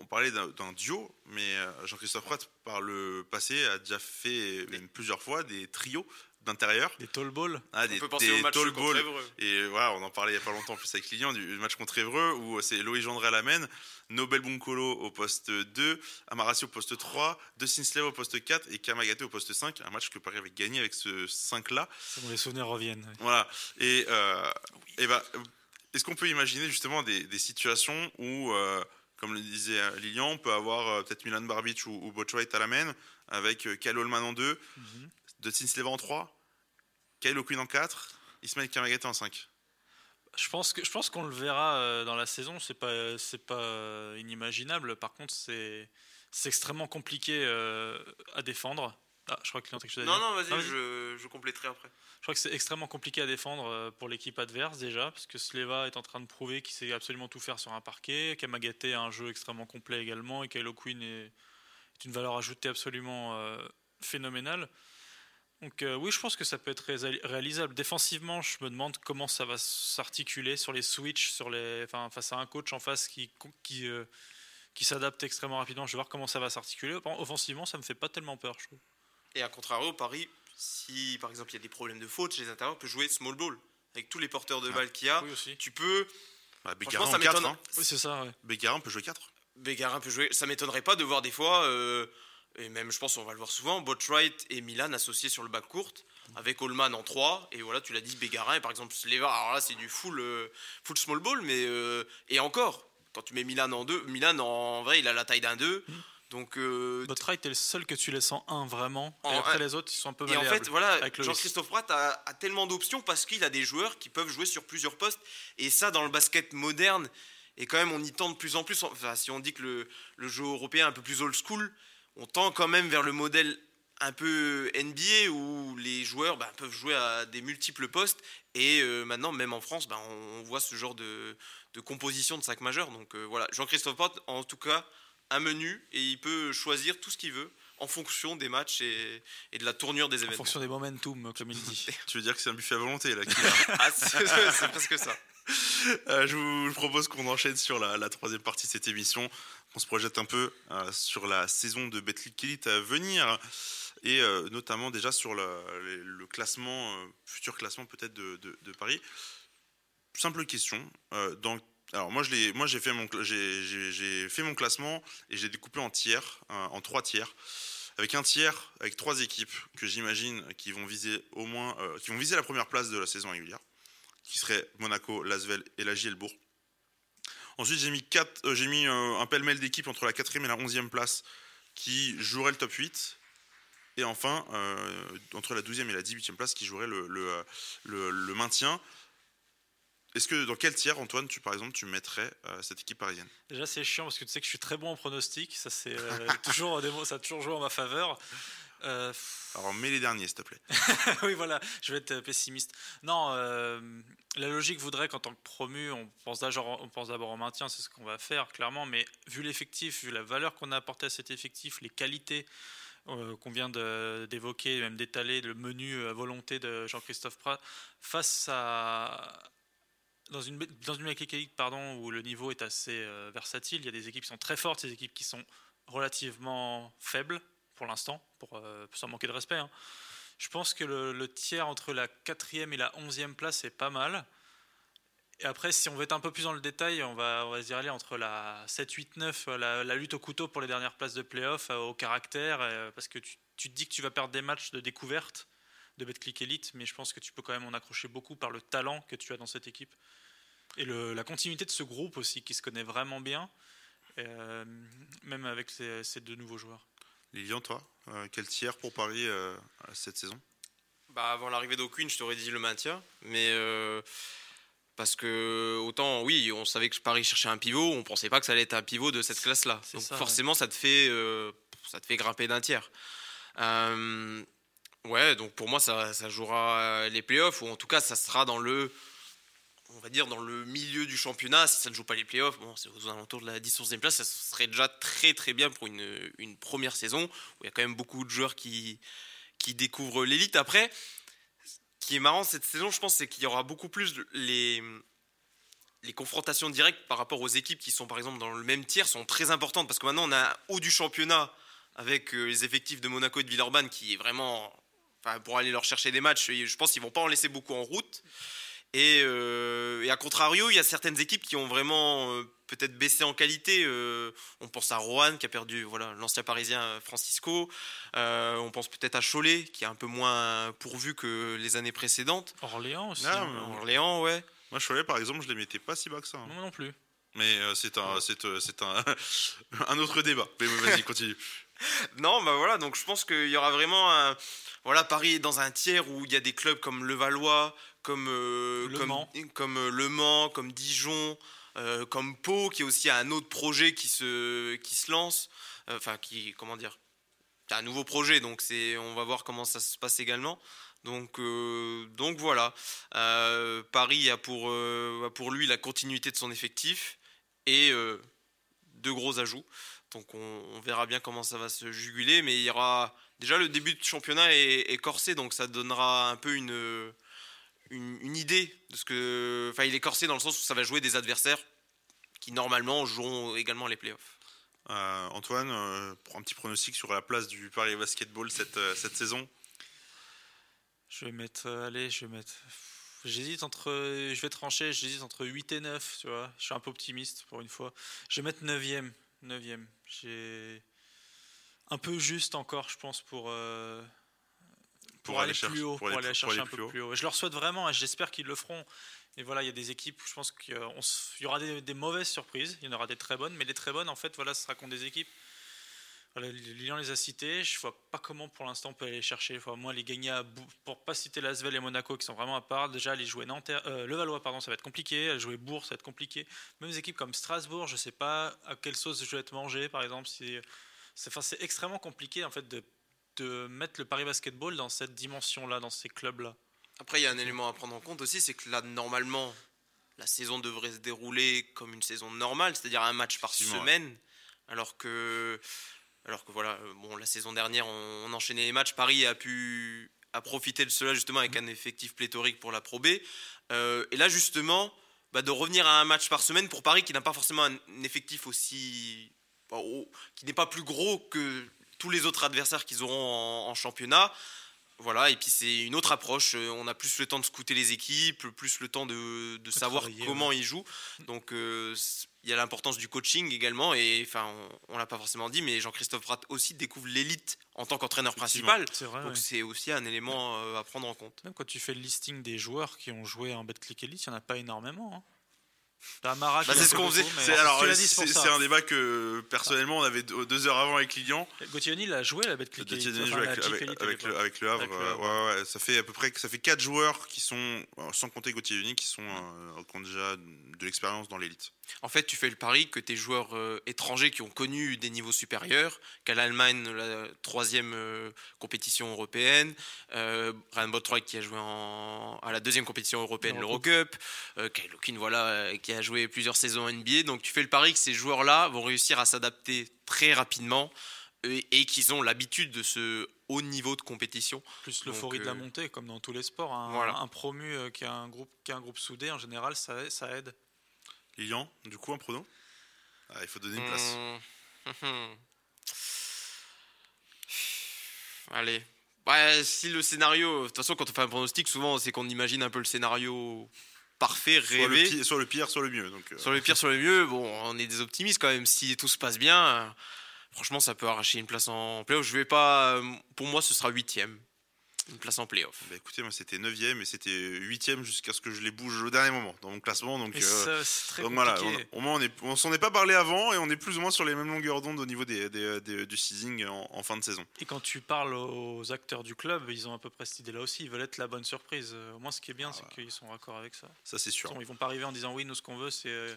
On parlait d'un duo, mais euh, Jean-Christophe Pratt, par le passé, a déjà fait même plusieurs fois des trios d'intérieurs. Des tall balls, Ah, On des, peut penser des au match tall contre balls. Évreux. Et voilà, on en parlait il n'y a pas longtemps en plus avec Lilian du match contre Évreux où c'est Loïc Gendré à la main, Nobel Bunkolo au poste 2, Amarassi au poste 3, De Sinsler au poste 4 et Kamagaté au poste 5. Un match que Paris avait gagné avec ce 5-là. ça me les souvenirs reviennent. ouais. Voilà. Et, euh, et bah, est-ce qu'on peut imaginer justement des, des situations où, euh, comme le disait euh, Lilian, on peut avoir euh, peut-être Milan Barbic ou, ou à la main avec euh, Kyle Holman en 2, Mhm. De Sinsler en 3, Kyle O'Quinn en 4, Ismail Kamagaté en 5. Je pense que je pense qu'on le verra dans la saison. C'est pas c'est pas inimaginable. Par contre, c'est c'est extrêmement compliqué à défendre. Ah, je crois que quelque chose à Non, dire. non, vas-y, Ah, je, je compléterai après. Je crois que c'est extrêmement compliqué à défendre euh, pour l'équipe adverse déjà, parce que Sleva est en train de prouver qu'il sait absolument tout faire sur un parquet, Kamagate a un jeu extrêmement complet également, et Kylo Quinn est, est une valeur ajoutée absolument euh, phénoménale. Donc euh, oui, je pense que ça peut être réalisable. Défensivement, je me demande comment ça va s'articuler sur les switches, sur les, enfin, face à un coach en face qui, qui, euh, qui s'adapte extrêmement rapidement. Je vais voir comment ça va s'articuler. Offensivement, ça me fait pas tellement peur, je trouve. Et à contrario, Paris, si par exemple il y a des problèmes de faute chez les intérieurs, peut jouer small ball. Avec tous les porteurs de Ah. balles qu'il y a, Oui aussi. tu peux. Bah, Bégarin ça en 4, m'étonne. hein. Oui, c'est ça. ouais. Bégarin peut jouer 4. Bégarin peut jouer. Ça m'étonnerait pas de voir des fois, euh, et même je pense on va le voir souvent, Botwright et Milan associés sur le bac court, avec Allman en 3, et voilà, tu l'as dit, Bégarin, et par exemple Sleva, alors là c'est du full, euh, full small ball, mais. euh, et encore, quand tu mets Milan en 2, Milan en vrai il a la taille d'un 2, donc. euh, Botwright est le seul que tu laisses en 1 vraiment. En et après un. les autres, ils sont un peu Et en malléables. fait, voilà. Jean-Christophe Pratt a, a tellement d'options parce qu'il a des joueurs qui peuvent jouer sur plusieurs postes. Et ça, dans le basket moderne, et quand même, on y tend de plus en plus. Enfin, si on dit que le, le jeu européen est un peu plus old school, on tend quand même vers le modèle un peu NBA où les joueurs bah, peuvent jouer à des multiples postes. Et euh, maintenant, même en France, bah, on, on voit ce genre de, de composition de 5 majeurs. Donc euh, voilà, Jean-Christophe Pratt, en tout cas, un menu et il peut choisir tout ce qu'il veut en fonction des matchs et, et de la tournure des En événements. fonction des momentum, comme il dit. Tu veux dire que c'est un buffet à volonté là Ah, c'est presque ça. Euh, je vous propose qu'on enchaîne sur la, la troisième partie de cette émission. On se projette un peu euh, sur la saison de Betclic Elite à venir et euh, notamment déjà sur le, le- le classement, euh, futur classement peut-être de, de- de Paris. Simple question. euh, dans, alors moi j'ai fait mon classement et j'ai découpé en tiers, en trois tiers. Avec un tiers, avec trois équipes que j'imagine qui vont viser au moins, euh, qui vont viser la première place de la saison régulière qui serait Monaco, Lasvel et la Gielbourg. Ensuite, j'ai mis, euh, euh, un pêle-mêle d'équipes entre la 4e et la 11e place qui jouerait le top 8. Et enfin, entre la 12e et la 18e place qui le- le maintien. Est-ce que dans quel tiers, Antoine, tu, par exemple, tu mettrais euh, cette équipe parisienne? Déjà, c'est chiant parce que tu sais que je suis très bon en pronostic. Ça, c'est euh, toujours, des mots- ça a toujours joué en ma faveur. Euh, Alors, mets les derniers, s'il te plaît. oui, voilà, je vais être pessimiste. Non, la logique voudrait qu'en tant que promu, on pense d'abord au maintien, c'est ce qu'on va faire, clairement. Mais vu l'effectif, vu la valeur qu'on a apportée à cet effectif, les qualités qu'on vient d'évoquer, même d'étaler, le menu à volonté de Jean-Christophe Prat, face à. Dans une, dans une League, pardon, où le niveau est assez euh, versatile, il y a des équipes qui sont très fortes, des équipes qui sont relativement faibles pour l'instant, pour, euh, sans manquer de respect. hein. Je pense que le, tiers entre la quatrième et la onzième place est pas mal. Et après, si on veut être un peu plus dans le détail, on va, on va se dire aller entre la 7, 8, 9, euh, la, lutte au couteau pour les dernières places de playoff, euh, au caractère, parce que tu, tu te dis que tu vas perdre des matchs de découverte de Betclic Elite, mais je pense que tu peux quand même en accrocher beaucoup par le talent que tu as dans cette équipe. Et le- la continuité de ce groupe aussi, qui se connaît vraiment bien, euh, même avec ces, ces deux nouveaux joueurs. Lilian, toi, euh, quel tiers pour Paris euh, cette saison? Bah, avant l'arrivée d'Oquin, je t'aurais dit le maintien. Mais euh, parce que autant, oui, on savait que Paris cherchait un pivot, on pensait pas que ça allait être un pivot de cette classe-là. Donc ça, forcément, ça te fait, euh, ça te fait grimper d'un tiers. Euh, ouais, donc pour moi, ça, ça jouera les playoffs ou en tout cas, ça sera dans le, on va dire dans le milieu du championnat. Si ça ne joue pas les playoffs, bon, c'est aux alentours de la 10-11e place, ça serait déjà très très bien pour une, première saison où il y a quand même beaucoup de joueurs qui découvrent l'élite. Après, ce qui est marrant cette saison, je pense, c'est qu'il y aura beaucoup plus les les confrontations directes par rapport aux équipes qui sont par exemple dans le même tiers sont très importantes parce que maintenant on a un haut du championnat avec euh, les effectifs de Monaco et de Villeurbanne qui est vraiment pour aller leur chercher des matchs je pense qu'ils vont pas en laisser beaucoup en route et, euh, et à contrario il y a certaines équipes qui ont vraiment euh, peut-être baissé en qualité euh, on pense à Rohan qui a perdu voilà l'ancien parisien Francisco Euh, on pense peut-être à Cholet qui est un peu moins pourvu que les années précédentes Orléans aussi. Ah, hein. mais- Orléans ouais Moi, Cholet, par exemple, je les mettais pas si bas que ça. hein. Non, moi non plus. Mais euh, c'est un, c'est, euh, c'est un, un autre débat. Mais vas-y, continue. Non, bah voilà, donc je pense qu'il y aura vraiment un. Voilà, Paris est dans un tiers où il y a des clubs comme Levallois, comme, euh, Le comme, Mans. comme euh, Le Mans, comme Dijon, euh, comme Pau, qui est aussi un autre projet qui se, qui se lance, enfin, qui, comment dire, c'est un nouveau projet, donc c'est, on va voir comment ça se passe également. Donc, donc voilà, Paris a pour, pour lui la continuité de son effectif et deux gros ajouts. Donc on, verra bien comment ça va se juguler, mais il y aura déjà le début de championnat est, corsé, donc ça donnera un peu une, une, idée de ce que. Enfin, il est corsé dans le sens où ça va jouer des adversaires qui normalement joueront également les playoffs. Euh, Antoine, euh, pour un petit pronostic sur la place du Paris Basketball cette, euh, cette saison Je vais mettre. allez, je vais mettre. J'hésite entre. Je vais trancher, j'hésite entre 8 et 9, tu vois. Je suis un peu optimiste pour une fois. Je vais mettre 9ème. 9ème. J'ai un peu juste encore, je pense, pour, euh, pour, aller, plus haut, pour, aller, chercher un peu plus haut. Je leur souhaite vraiment et j'espère qu'ils le feront. Et voilà, il y a des équipes, je pense qu'il y aura des, mauvaises surprises, il y en aura des très bonnes, mais les très bonnes, en fait, voilà, ce sera contre des équipes. Voilà, Lilian les a citées, je vois pas comment pour l'instant on peut aller les chercher. Faut moins les gagner à bout, pour pas citer Lasvel et Monaco qui sont vraiment à part. Déjà, aller jouer Nanterre, euh, Levallois, pardon, ça va être compliqué. Aller jouer Bourg, ça va être compliqué. Même des équipes comme Strasbourg, je sais pas à quelle sauce je vais être mangé, par exemple. Si c'est extrêmement compliqué en fait de, de, mettre le Paris Basketball dans cette dimension-là, dans ces clubs-là. Après, il y a un élément à prendre en compte aussi, c'est que là, normalement, la saison devrait se dérouler comme une saison normale, c'est-à-dire un match par semaine, alors que, alors que voilà, euh, bon, la saison dernière, on, enchaînait les matchs. Paris a pu a profité de cela justement avec un effectif pléthorique pour la Pro B. Euh, et là, justement, bah, de revenir à un match par semaine pour Paris qui n'a pas forcément un effectif aussi qui n'est pas plus gros que tous les autres adversaires qu'ils auront en, championnat. Voilà, et puis c'est une autre approche. Euh, on a plus le temps de scouter les équipes, plus le temps de, savoir comment ils jouent. Donc euh, il y a l'importance du coaching également. Et enfin, on, ne l'a pas forcément dit, mais Jean-Christophe Pratt aussi découvre l'élite en tant qu'entraîneur principal. donc c'est aussi un élément euh, à prendre en compte. Même quand tu fais le listing des joueurs qui ont joué en Betclic Elite, il n'y en a pas énormément. Hein. Bah, c'est ce qu'on faisait. C'est un débat que personnellement on avait deux heures avant avec Lilian. Gauthier il a joué la bête click Gauthier joue avec, avec, le, avec, le, Havre. Ouais, ouais, ça fait à peu près ça fait quatre joueurs qui sont sans compter Gauthier Unique qui sont euh, qui ont déjà de l'expérience dans l'élite. En fait, tu fais le pari que tes joueurs euh, étrangers qui ont connu des niveaux supérieurs, qu'à l'Allemagne la troisième euh, compétition européenne, euh, Ryan Bottroy qui a joué en, à la deuxième compétition européenne, l'Eurocup, euh, Kyle voilà qui a joué plusieurs saisons NBA. Donc tu fais le pari que ces joueurs-là vont réussir à s'adapter très rapidement et, qu'ils ont l'habitude de ce haut niveau de compétition. Plus l'euphorie de la montée, comme dans tous les sports. Un, un promu qui a un groupe, qui a un groupe soudé, en général, ça, ça aide. Lilian, du coup, un pronom ah, Il faut donner une place. Mmh. Allez. Bah, si le scénario. De toute façon, quand on fait un pronostic, souvent, c'est qu'on imagine un peu le scénario parfait, rêvé. Soit le, pire, soit le mieux. Donc, euh. Soit le pire, soit le mieux. Bon, on est des optimistes quand même. Si tout se passe bien, franchement, ça peut arracher une place en playoff. Je vais pas. Pour moi, ce sera huitième une place en playoff. Bah écoutez, moi c'était 9ème et c'était 8ème jusqu'à ce que je les bouge au dernier moment dans mon classement. Donc, euh, très voilà, au moins on s'en est pas parlé avant et on est plus ou moins sur les mêmes longueurs d'onde au niveau des, du seeding en, fin de saison. Et quand tu parles aux acteurs du club, ils ont à peu près cette idée-là aussi. Ils veulent être la bonne surprise. Au moins, ce qui est bien, c'est ah. qu'ils sont raccord avec ça. Ça, c'est sûr. Ils vont pas arriver en disant oui, nous ce qu'on veut, c'est euh,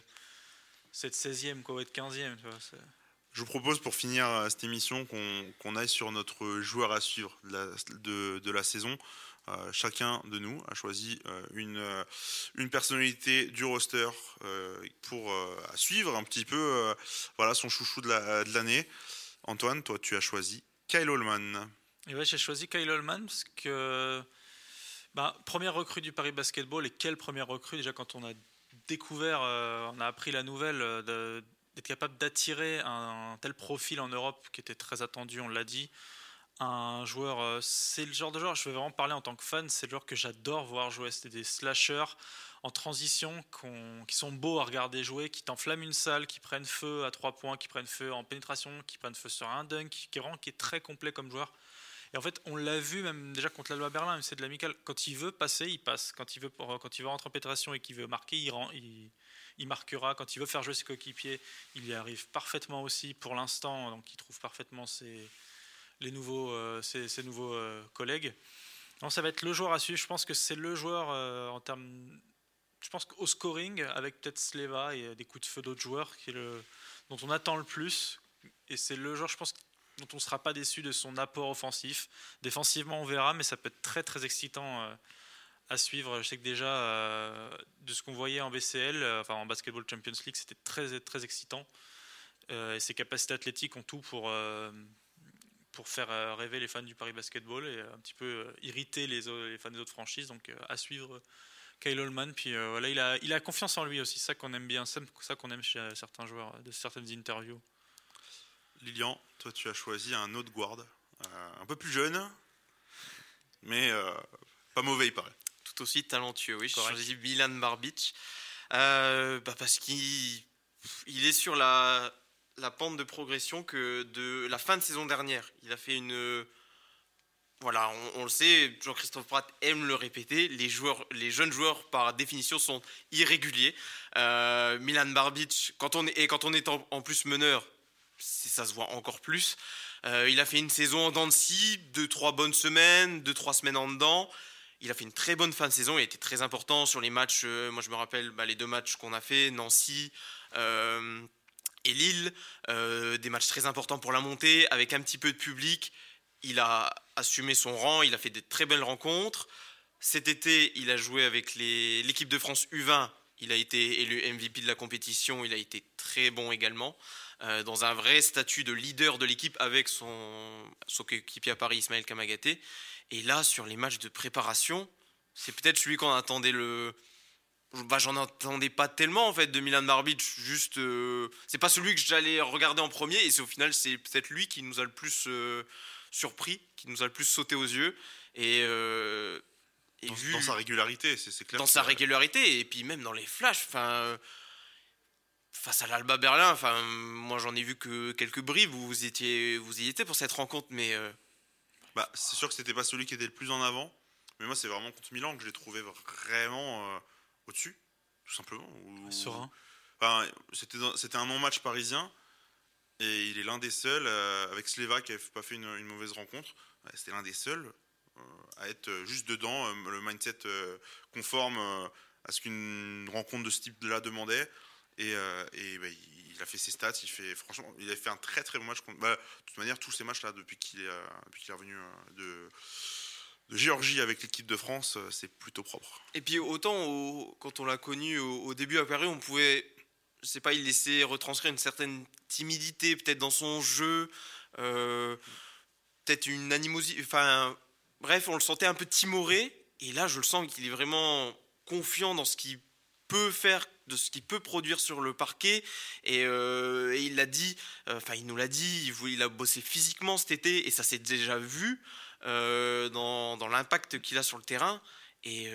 être 16e quoi, ou être 15e. Tu vois, je vous propose pour finir euh, cette émission qu'on aille sur notre joueur à suivre de la, saison. Euh, chacun de nous a choisi euh, une, personnalité du roster pour suivre un petit peu voilà, son chouchou de l'année. Antoine, toi, tu as choisi Kyle Holman. ouais, j'ai choisi Kyle Holman parce que bah, première recrue du Paris Basketball et quelle première recrue? Déjà quand on a découvert, on a appris la nouvelle de, d'être capable d'attirer un, tel profil en Europe qui était très attendu, on l'a dit. Un joueur, euh, c'est le genre de joueur, je vais vraiment parler en tant que fan, c'est le joueur que j'adore voir jouer. C'est des slashers en transition qui sont beaux à regarder jouer, qui t'enflamment une salle, qui prennent feu à trois points, qui prennent feu en pénétration, qui prennent feu sur un dunk, qui, est, qui est très complet comme joueur. Et en fait, on l'a vu même déjà contre la loi Berlin, c'est de l'amical. Quand il veut passer, il passe. Quand il veut, quand il veut rentrer en pénétration et qu'il veut marquer, il, rend, il marquera. Quand il veut faire jouer ses coéquipiers, il y arrive parfaitement aussi pour l'instant. Donc il trouve parfaitement ses, les nouveaux, euh, nouveaux euh, collègues. Donc ça va être le joueur à suivre. Je pense que c'est le joueur euh, en termes je pense scoring, avec peut-être Sleva et des coups de feu d'autres joueurs, dont on attend le plus. Et c'est le joueur, je pense, dont on ne sera pas déçu de son apport offensif. Défensivement, on verra, mais ça peut être très très excitant euh, à suivre. Je sais que déjà, euh, de ce qu'on voyait en BCL, euh, enfin en Basketball Champions League, c'était très très excitant. et ses capacités athlétiques ont tout pour, pour faire rêver les fans du Paris Basketball et un petit peu irriter les, fans des autres franchises. Donc à suivre Kyle Holman. Puis voilà, il a, il a confiance en lui aussi, ça qu'on aime bien, ça qu'on aime chez certains joueurs de certaines interviews. Lilian, toi tu as choisi un autre guard, euh, un peu plus jeune, mais euh, pas mauvais il paraît. Tout aussi talentueux, oui. J'ai choisi Milan Barbic euh, bah, parce qu'il il est sur la, la pente de progression que de la fin de saison dernière. Il a fait une voilà, on, le sait, Jean-Christophe Pratt aime le répéter. Les, joueurs, les jeunes joueurs, par définition, sont irréguliers. Milan Barbic, quand on est, et quand on est en plus meneur, ça se voit encore plus. Euh, il a fait une saison en dents de scie, deux, trois bonnes semaines, deux, trois semaines en dedans. Il a fait une très bonne fin de saison. Il a été très important sur les matchs. Euh, moi, je me rappelle bah, les deux matchs qu'on a fait, Nancy euh, et Lille. des matchs très importants pour la montée, avec un petit peu de public. Il a assumé son rang. Il a fait des très belles rencontres. Cet été, il a joué avec l'équipe de France U20. Il a été élu MVP de la compétition. Il a été très bon également. Euh, dans un vrai statut de leader de l'équipe avec son, son équipier à Paris, Ismaël Kamagaté. Et là, sur les matchs de préparation, c'est peut-être celui qu'on attendait le. Bah, j'en attendais pas tellement en fait de Milan Barbic. Juste, euh, c'est pas celui que j'allais regarder en premier, et c'est au final c'est peut-être lui qui nous a le plus euh, surpris, qui nous a le plus sauté aux yeux. Et, dans, dans, sa régularité, c'est clair. Dans sa régularité, et puis même dans les flashs. Enfin, face à l'Alba Berlin, enfin, moi j'en ai vu que quelques bribes vous étiez, vous y étiez pour cette rencontre, mais. Euh, bah, c'est sûr que c'était pas celui qui était le plus en avant, mais moi c'est vraiment contre Milan que j'ai trouvé vraiment euh, au-dessus, tout simplement. Serein. Enfin, c'était, c'était un non-match parisien, et il est l'un des seuls, euh, avec Sleva qui n'avait pas fait une, mauvaise rencontre, c'était l'un des seuls à être juste dedans, le mindset conforme à ce qu'une rencontre de ce type-là demandait. Et, euh, bah, il a fait ses stats. Il fait franchement, il a fait un très très bon match. Contre, bah, de toute manière, tous ces matchs là depuis qu'il est, euh, est revenu euh, de Géorgie avec l'équipe de France, c'est plutôt propre. Et puis autant quand on l'a connu au, début à Paris, on pouvait, je sais pas, il laissait retranscrire une certaine timidité peut-être dans son jeu, peut-être une animosité, enfin bref, on le sentait un peu timoré. Et là, je le sens qu'il est vraiment confiant dans ce qu'il peut faire de ce qu'il peut produire sur le parquet. Et, euh, il l'a dit, euh, enfin il nous l'a dit, il, a bossé physiquement cet été et ça s'est déjà vu euh, dans, l'impact qu'il a sur le terrain. Et,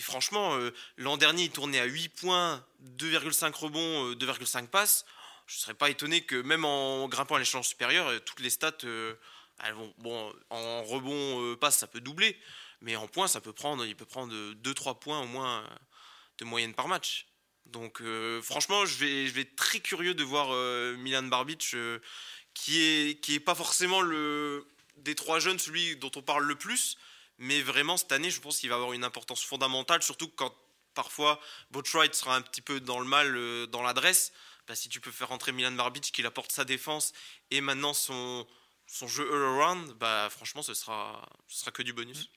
franchement, l'an dernier, il tournait à 8 points, 2,5 rebonds, 2,5 passes. Je ne serais pas étonné que même en grimpant à l'échelon supérieur, toutes les stats, elles vont, bon, en rebond passe, ça peut doubler. Mais en points, ça peut prendre, il peut prendre 2-3 points au moins de moyenne par match. Donc euh, franchement, je vais, je vais être très curieux de voir euh, Milan Barbic, euh, qui est qui est pas forcément le des trois jeunes celui dont on parle le plus, mais vraiment cette année, je pense qu'il va avoir une importance fondamentale, surtout quand parfois Botwright sera un petit peu dans le mal, dans l'adresse. Bah, si tu peux faire rentrer Milan Barbic, qui apporte sa défense et maintenant son son jeu all around, bah franchement, ce sera ce sera que du bonus.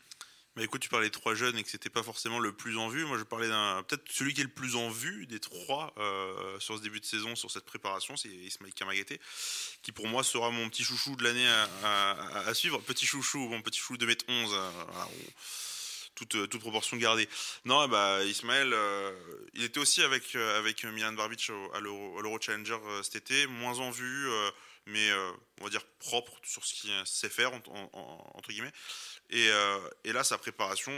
Mais écoute, tu parlais de trois jeunes et que c'était pas forcément le plus en vue. Moi, je parlais d'un peut-être celui qui est le plus en vue des trois euh, sur ce début de saison, sur cette préparation, c'est Ismail Kamagaté, qui pour moi sera mon petit chouchou de l'année à, suivre. Petit chouchou, mon petit chouchou de mètre 11, euh, toute, euh, toute, proportion gardée. Non, bah Ismaël, il était aussi avec avec Milan Barbic à l'Euro Challenger cet été, moins en vue mais on va dire propre sur ce qu'il sait faire entre guillemets euh, et, là, sa préparation,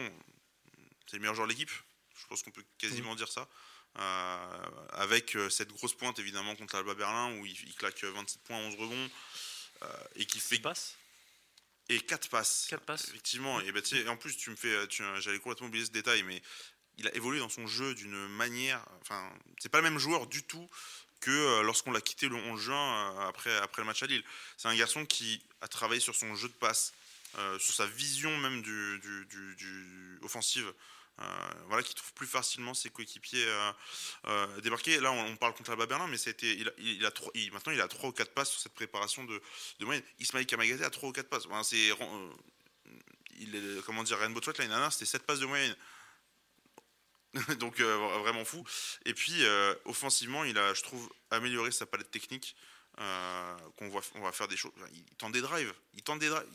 c'est le meilleur joueur de l'équipe. Je pense qu'on peut quasiment dire ça. Euh, avec euh, cette grosse pointe évidemment contre Alba Berlin où il, claque 27 points, 11 rebonds et qui fait passes et 4 passes. 4 passes. Effectivement. Et, bah, en plus, tu me fais, j'allais complètement oublier ce détail, mais il a évolué dans son jeu d'une manière. Enfin, c'est pas le même joueur du tout que lorsqu'on l'a quitté le 11 juin après, après le match à Lille. C'est un garçon qui a travaillé sur son jeu de passe, sur sa vision même du, du, offensive voilà, qui trouve plus facilement ses coéquipiers débarqués. Là, on, parle contre la Berlin, mais c'était, il, a, il trois, maintenant il a 3 ou 4 passes sur cette préparation de, de moyenne. Ismail Kamagaté a 3 ou 4 passes. c'est, il comment dire, Rainbow Twat l'année dernière, c'était 7 passes de moyenne. Donc vraiment fou. Et puis offensivement, il a, je trouve, amélioré sa palette technique. Euh, qu'on on va faire des choses. Il tente des drives, il tente des drives.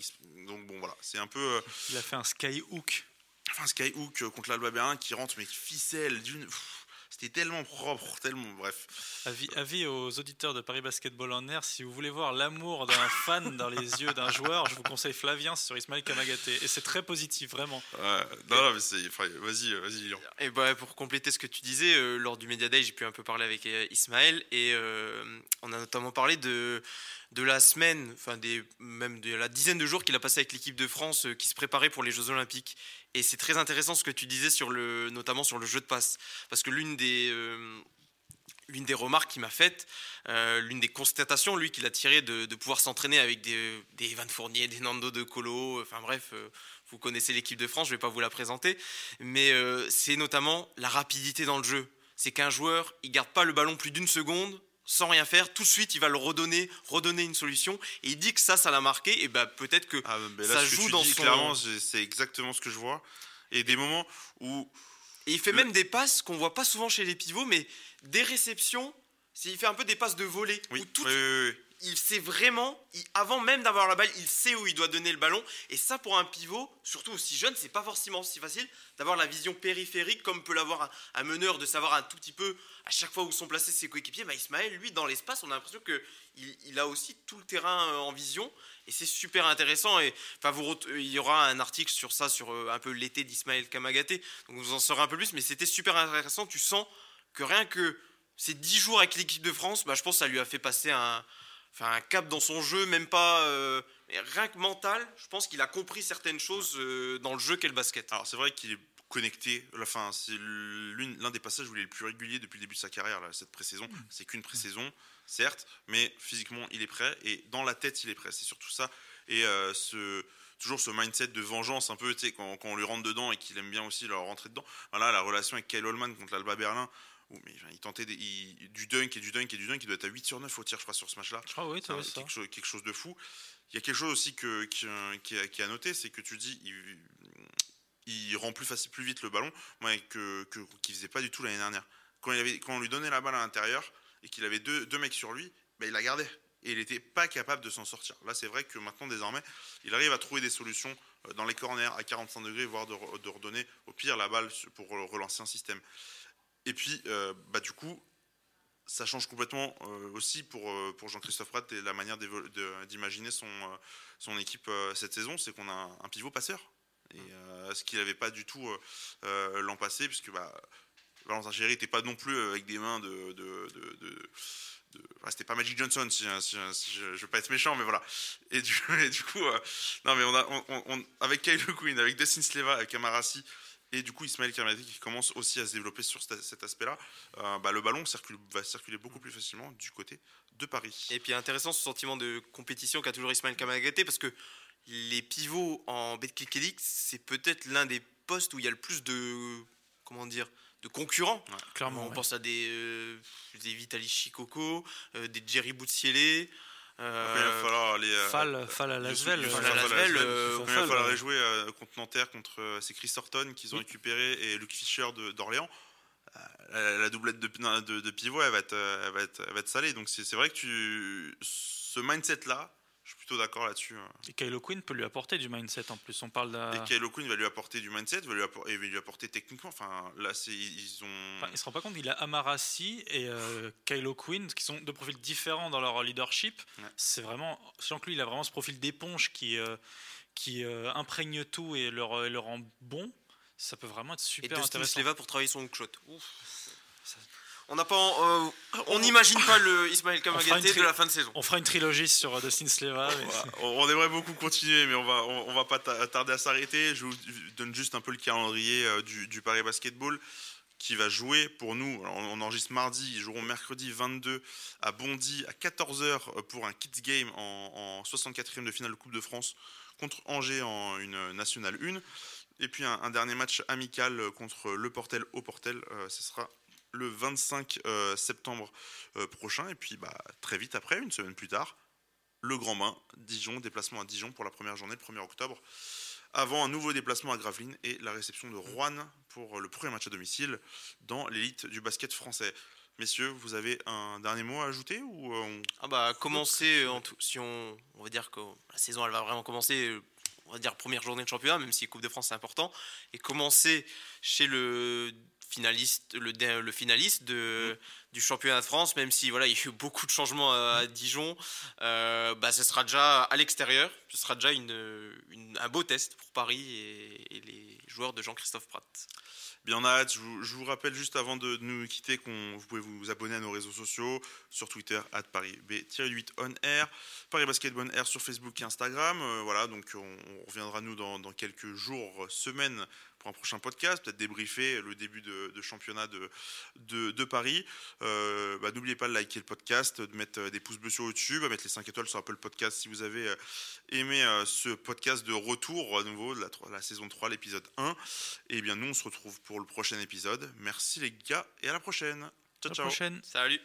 Donc bon voilà, c'est un peu. Euh, il a fait un skyhook. Enfin un skyhook euh, contre l'Alba Berlin qui rentre mais qui ficelle d'une. C'était tellement propre, tellement bref. Avis, avis, aux auditeurs de Paris Basketball en air, si vous voulez voir l'amour d'un fan dans les yeux d'un joueur, je vous conseille Flavien sur Ismaël Kamagaté. Et c'est très positif, vraiment. non, non, mais c'est. Vas-y, vas-y, Et bah, pour compléter ce que tu disais, euh, lors du Media Day, j'ai pu un peu parler avec euh, Ismaël et euh, on a notamment parlé de de la semaine, enfin des, même de la dizaine de jours qu'il a passé avec l'équipe de France qui se préparait pour les Jeux Olympiques. Et c'est très intéressant ce que tu disais sur le, notamment sur le jeu de passe, parce que l'une des euh, des remarques qu'il m'a faites, euh, l'une des constatations, lui, qu'il a tiré de, pouvoir s'entraîner avec des, des Van Fournier, des Nando de Colo, enfin bref, euh, vous connaissez l'équipe de France, je ne vais pas vous la présenter, mais c'est notamment la rapidité dans le jeu. C'est qu'un joueur, il garde pas le ballon plus d'une seconde, sans rien faire, tout de suite il va le redonner, redonner une solution et il dit que ça, ça l'a marqué et bah peut-être que ah, ça joue dans son. Clairement, c'est exactement ce que je vois. Et des moments où. Et il fait même des passes qu'on voit pas souvent chez les pivots, mais des réceptions. Il fait un peu des passes de volée. Oui, oui, oui, il sait vraiment, avant même d'avoir la balle, il sait où il doit donner le ballon. Et ça, pour un pivot, surtout aussi jeune, c'est pas forcément si facile d'avoir la vision périphérique comme peut l'avoir un, meneur, de savoir un tout petit peu à chaque fois où sont placés ses coéquipiers. Bah, Ismaël, lui, dans l'espace, on a l'impression qu'il il a aussi tout le terrain euh, en vision. Et c'est super intéressant. Et enfin, il y aura un article sur ça, sur euh, un peu l'été d'Ismaël Kamagaté. Donc vous en saurez un peu plus. Mais c'était super intéressant. Tu sens que rien que ces 10 jours avec l'équipe de France, bah, je pense que ça lui a fait passer un, enfin, un cap dans son jeu, même pas. Euh, rien que mental, je pense qu'il a compris certaines choses euh, dans le jeu qu'est le basket. Alors c'est vrai qu'il est connecté. Enfin, c'est l'un des passages où il est le plus régulier depuis le début de sa carrière, là, cette pré-saison. Mm. C'est qu'une pré-saison, certes, mais physiquement, il est prêt et dans la tête, il est prêt. C'est surtout ça. Et euh, ce, toujours ce mindset de vengeance, un peu, tu sais, quand, quand, on lui rentre dedans et qu'il aime bien aussi leur rentrer dedans. Voilà, la relation avec Kyle Holman contre l'Alba Berlin, mais, il tentait du dunk et du dunk et du dunk. Il doit être à 8 sur 9 au tir, je crois, sur ce match-là. Ah oui, c'est quelque, chose, quelque chose de fou. Il y a quelque chose aussi que, qui, qui, qui a noté, c'est que tu dis, il, il rend plus, facile, plus vite le ballon, moi, que, que, qu'il faisait pas du tout l'année dernière. Quand, il avait, quand on lui donnait la balle à l'intérieur et qu'il avait deux, deux mecs sur lui, ben, il la gardait. Et il n'était pas capable de s'en sortir. Là, c'est vrai que maintenant, désormais, il arrive à trouver des solutions euh, dans les corners à 45 degrés, voire de redonner au pire la balle pour relancer un système. Et puis, euh, bah, du coup, ça change complètement euh, aussi pour, euh, pour Jean-Christophe Pratt et la manière d'imaginer son, son équipe cette saison, c'est qu'on a un, pivot passeur. Et ce qu'il n'avait pas du tout l'an passé, puisque bah, Valentin Chéry n'était pas non plus avec des mains de. de, de, c'était pas Magic Johnson, si, je, ne veux pas être méchant, mais voilà. Et du, du coup, non, mais on a, on, avec Kyle Quinn, avec Dustin Sleva, avec Amarassi, et du coup, Ismaël Kermati qui commence aussi à se développer sur cet aspect-là, euh, bah, le ballon circule, va circuler beaucoup plus facilement du côté de Paris. Et puis intéressant ce sentiment de compétition qu'a toujours Ismaël Kamagaté parce que les pivots en Betclic Elite, c'est peut-être l'un des postes où il y a le plus de comment dire de concurrents. clairement, on pense à des, euh, des Vitaly Chikoko, euh, des Jerry Boutsielé, euh, il va falloir aller. Euh, Fall, Fall à Lasvel. Il va falloir jouer euh, contre Nanterre, contre c'est Chris Horton qu'ils ont récupéré et Luke Fischer d'Orléans. La, doublette de, de, de, pivot, elle va être, elle va être, elle va être salée. Donc c'est vrai que tu, ce mindset-là, suis plutôt d'accord là-dessus. Hein. Et Kylo Quinn peut lui apporter du mindset en plus. On parle Et Kylo Quinn va lui apporter du mindset, va lui apporter, et va lui apporter techniquement. Enfin, là, ils ont. Enfin, il se rend pas compte. Il a Amarasi et euh, Kylo Quinn qui sont deux profils différents dans leur leadership. C'est vraiment. Sachant que lui, il a vraiment ce profil d'éponge qui euh, qui euh, imprègne tout et le, le, rend bon. Ça peut vraiment être super et intéressant. Et va pour travailler son hookshot. Ouf. On n'a pas, euh, on n'imagine pas le Ismaël Kamagaté de la fin de saison. On fera une trilogie sur euh, Dustin Sleva. on aimerait beaucoup continuer, mais on va, on, va pas tarder à s'arrêter. Je vous donne juste un peu le calendrier euh, du, Paris Basketball qui va jouer pour nous. on, enregistre mardi, ils joueront mercredi 22 à Bondy à 14h pour un Kids Game en, en 64e de finale de Coupe de France contre Angers en une nationale 1. Et puis un, un dernier match amical contre le Portel au Portel, euh, ce sera le 25 euh, septembre euh, prochain. Et puis bah, très vite après, une semaine plus tard, le Grand Bain, Dijon, déplacement à Dijon pour la première journée, le 1er octobre. Avant un nouveau déplacement à Gravelines et la réception de Rouen pour le premier match à domicile dans l'élite du basket français. Messieurs, vous avez un dernier mot à ajouter ou euh, on- Ah bah commencer euh, en tout, si on on va dire que la saison elle va vraiment commencer euh, on va dire première journée de championnat même si Coupe de France c'est important et commencer chez le finaliste le, finaliste de, du championnat de France même si voilà il y a eu beaucoup de changements à, à Dijon euh, bah ce sera déjà à l'extérieur ce sera déjà une, une- un beau test pour Paris et, et les joueurs de Jean-Christophe Pratt Bien, on a hâte. Je vous, je vous rappelle juste avant de, de nous quitter qu'on vous pouvez vous abonner à nos réseaux sociaux sur Twitter paris b-8 on air, Paris Basketball Air sur Facebook et Instagram. Euh, voilà, donc on, on reviendra nous dans, dans quelques jours, semaines pour un prochain podcast, peut-être débriefer le début de, de championnat de, de, de Paris. Euh, bah, N'oubliez pas de liker le podcast, de mettre euh, des pouces bleus sur YouTube, de mettre les 5 étoiles sur Apple Podcast si vous avez euh, aimé ce podcast de retour à nouveau de la, saison 3, l'épisode 1. Et bien nous on se retrouve pour le prochain épisode. Merci les gars et à la prochaine. À Ciao la ciao. prochaine. salut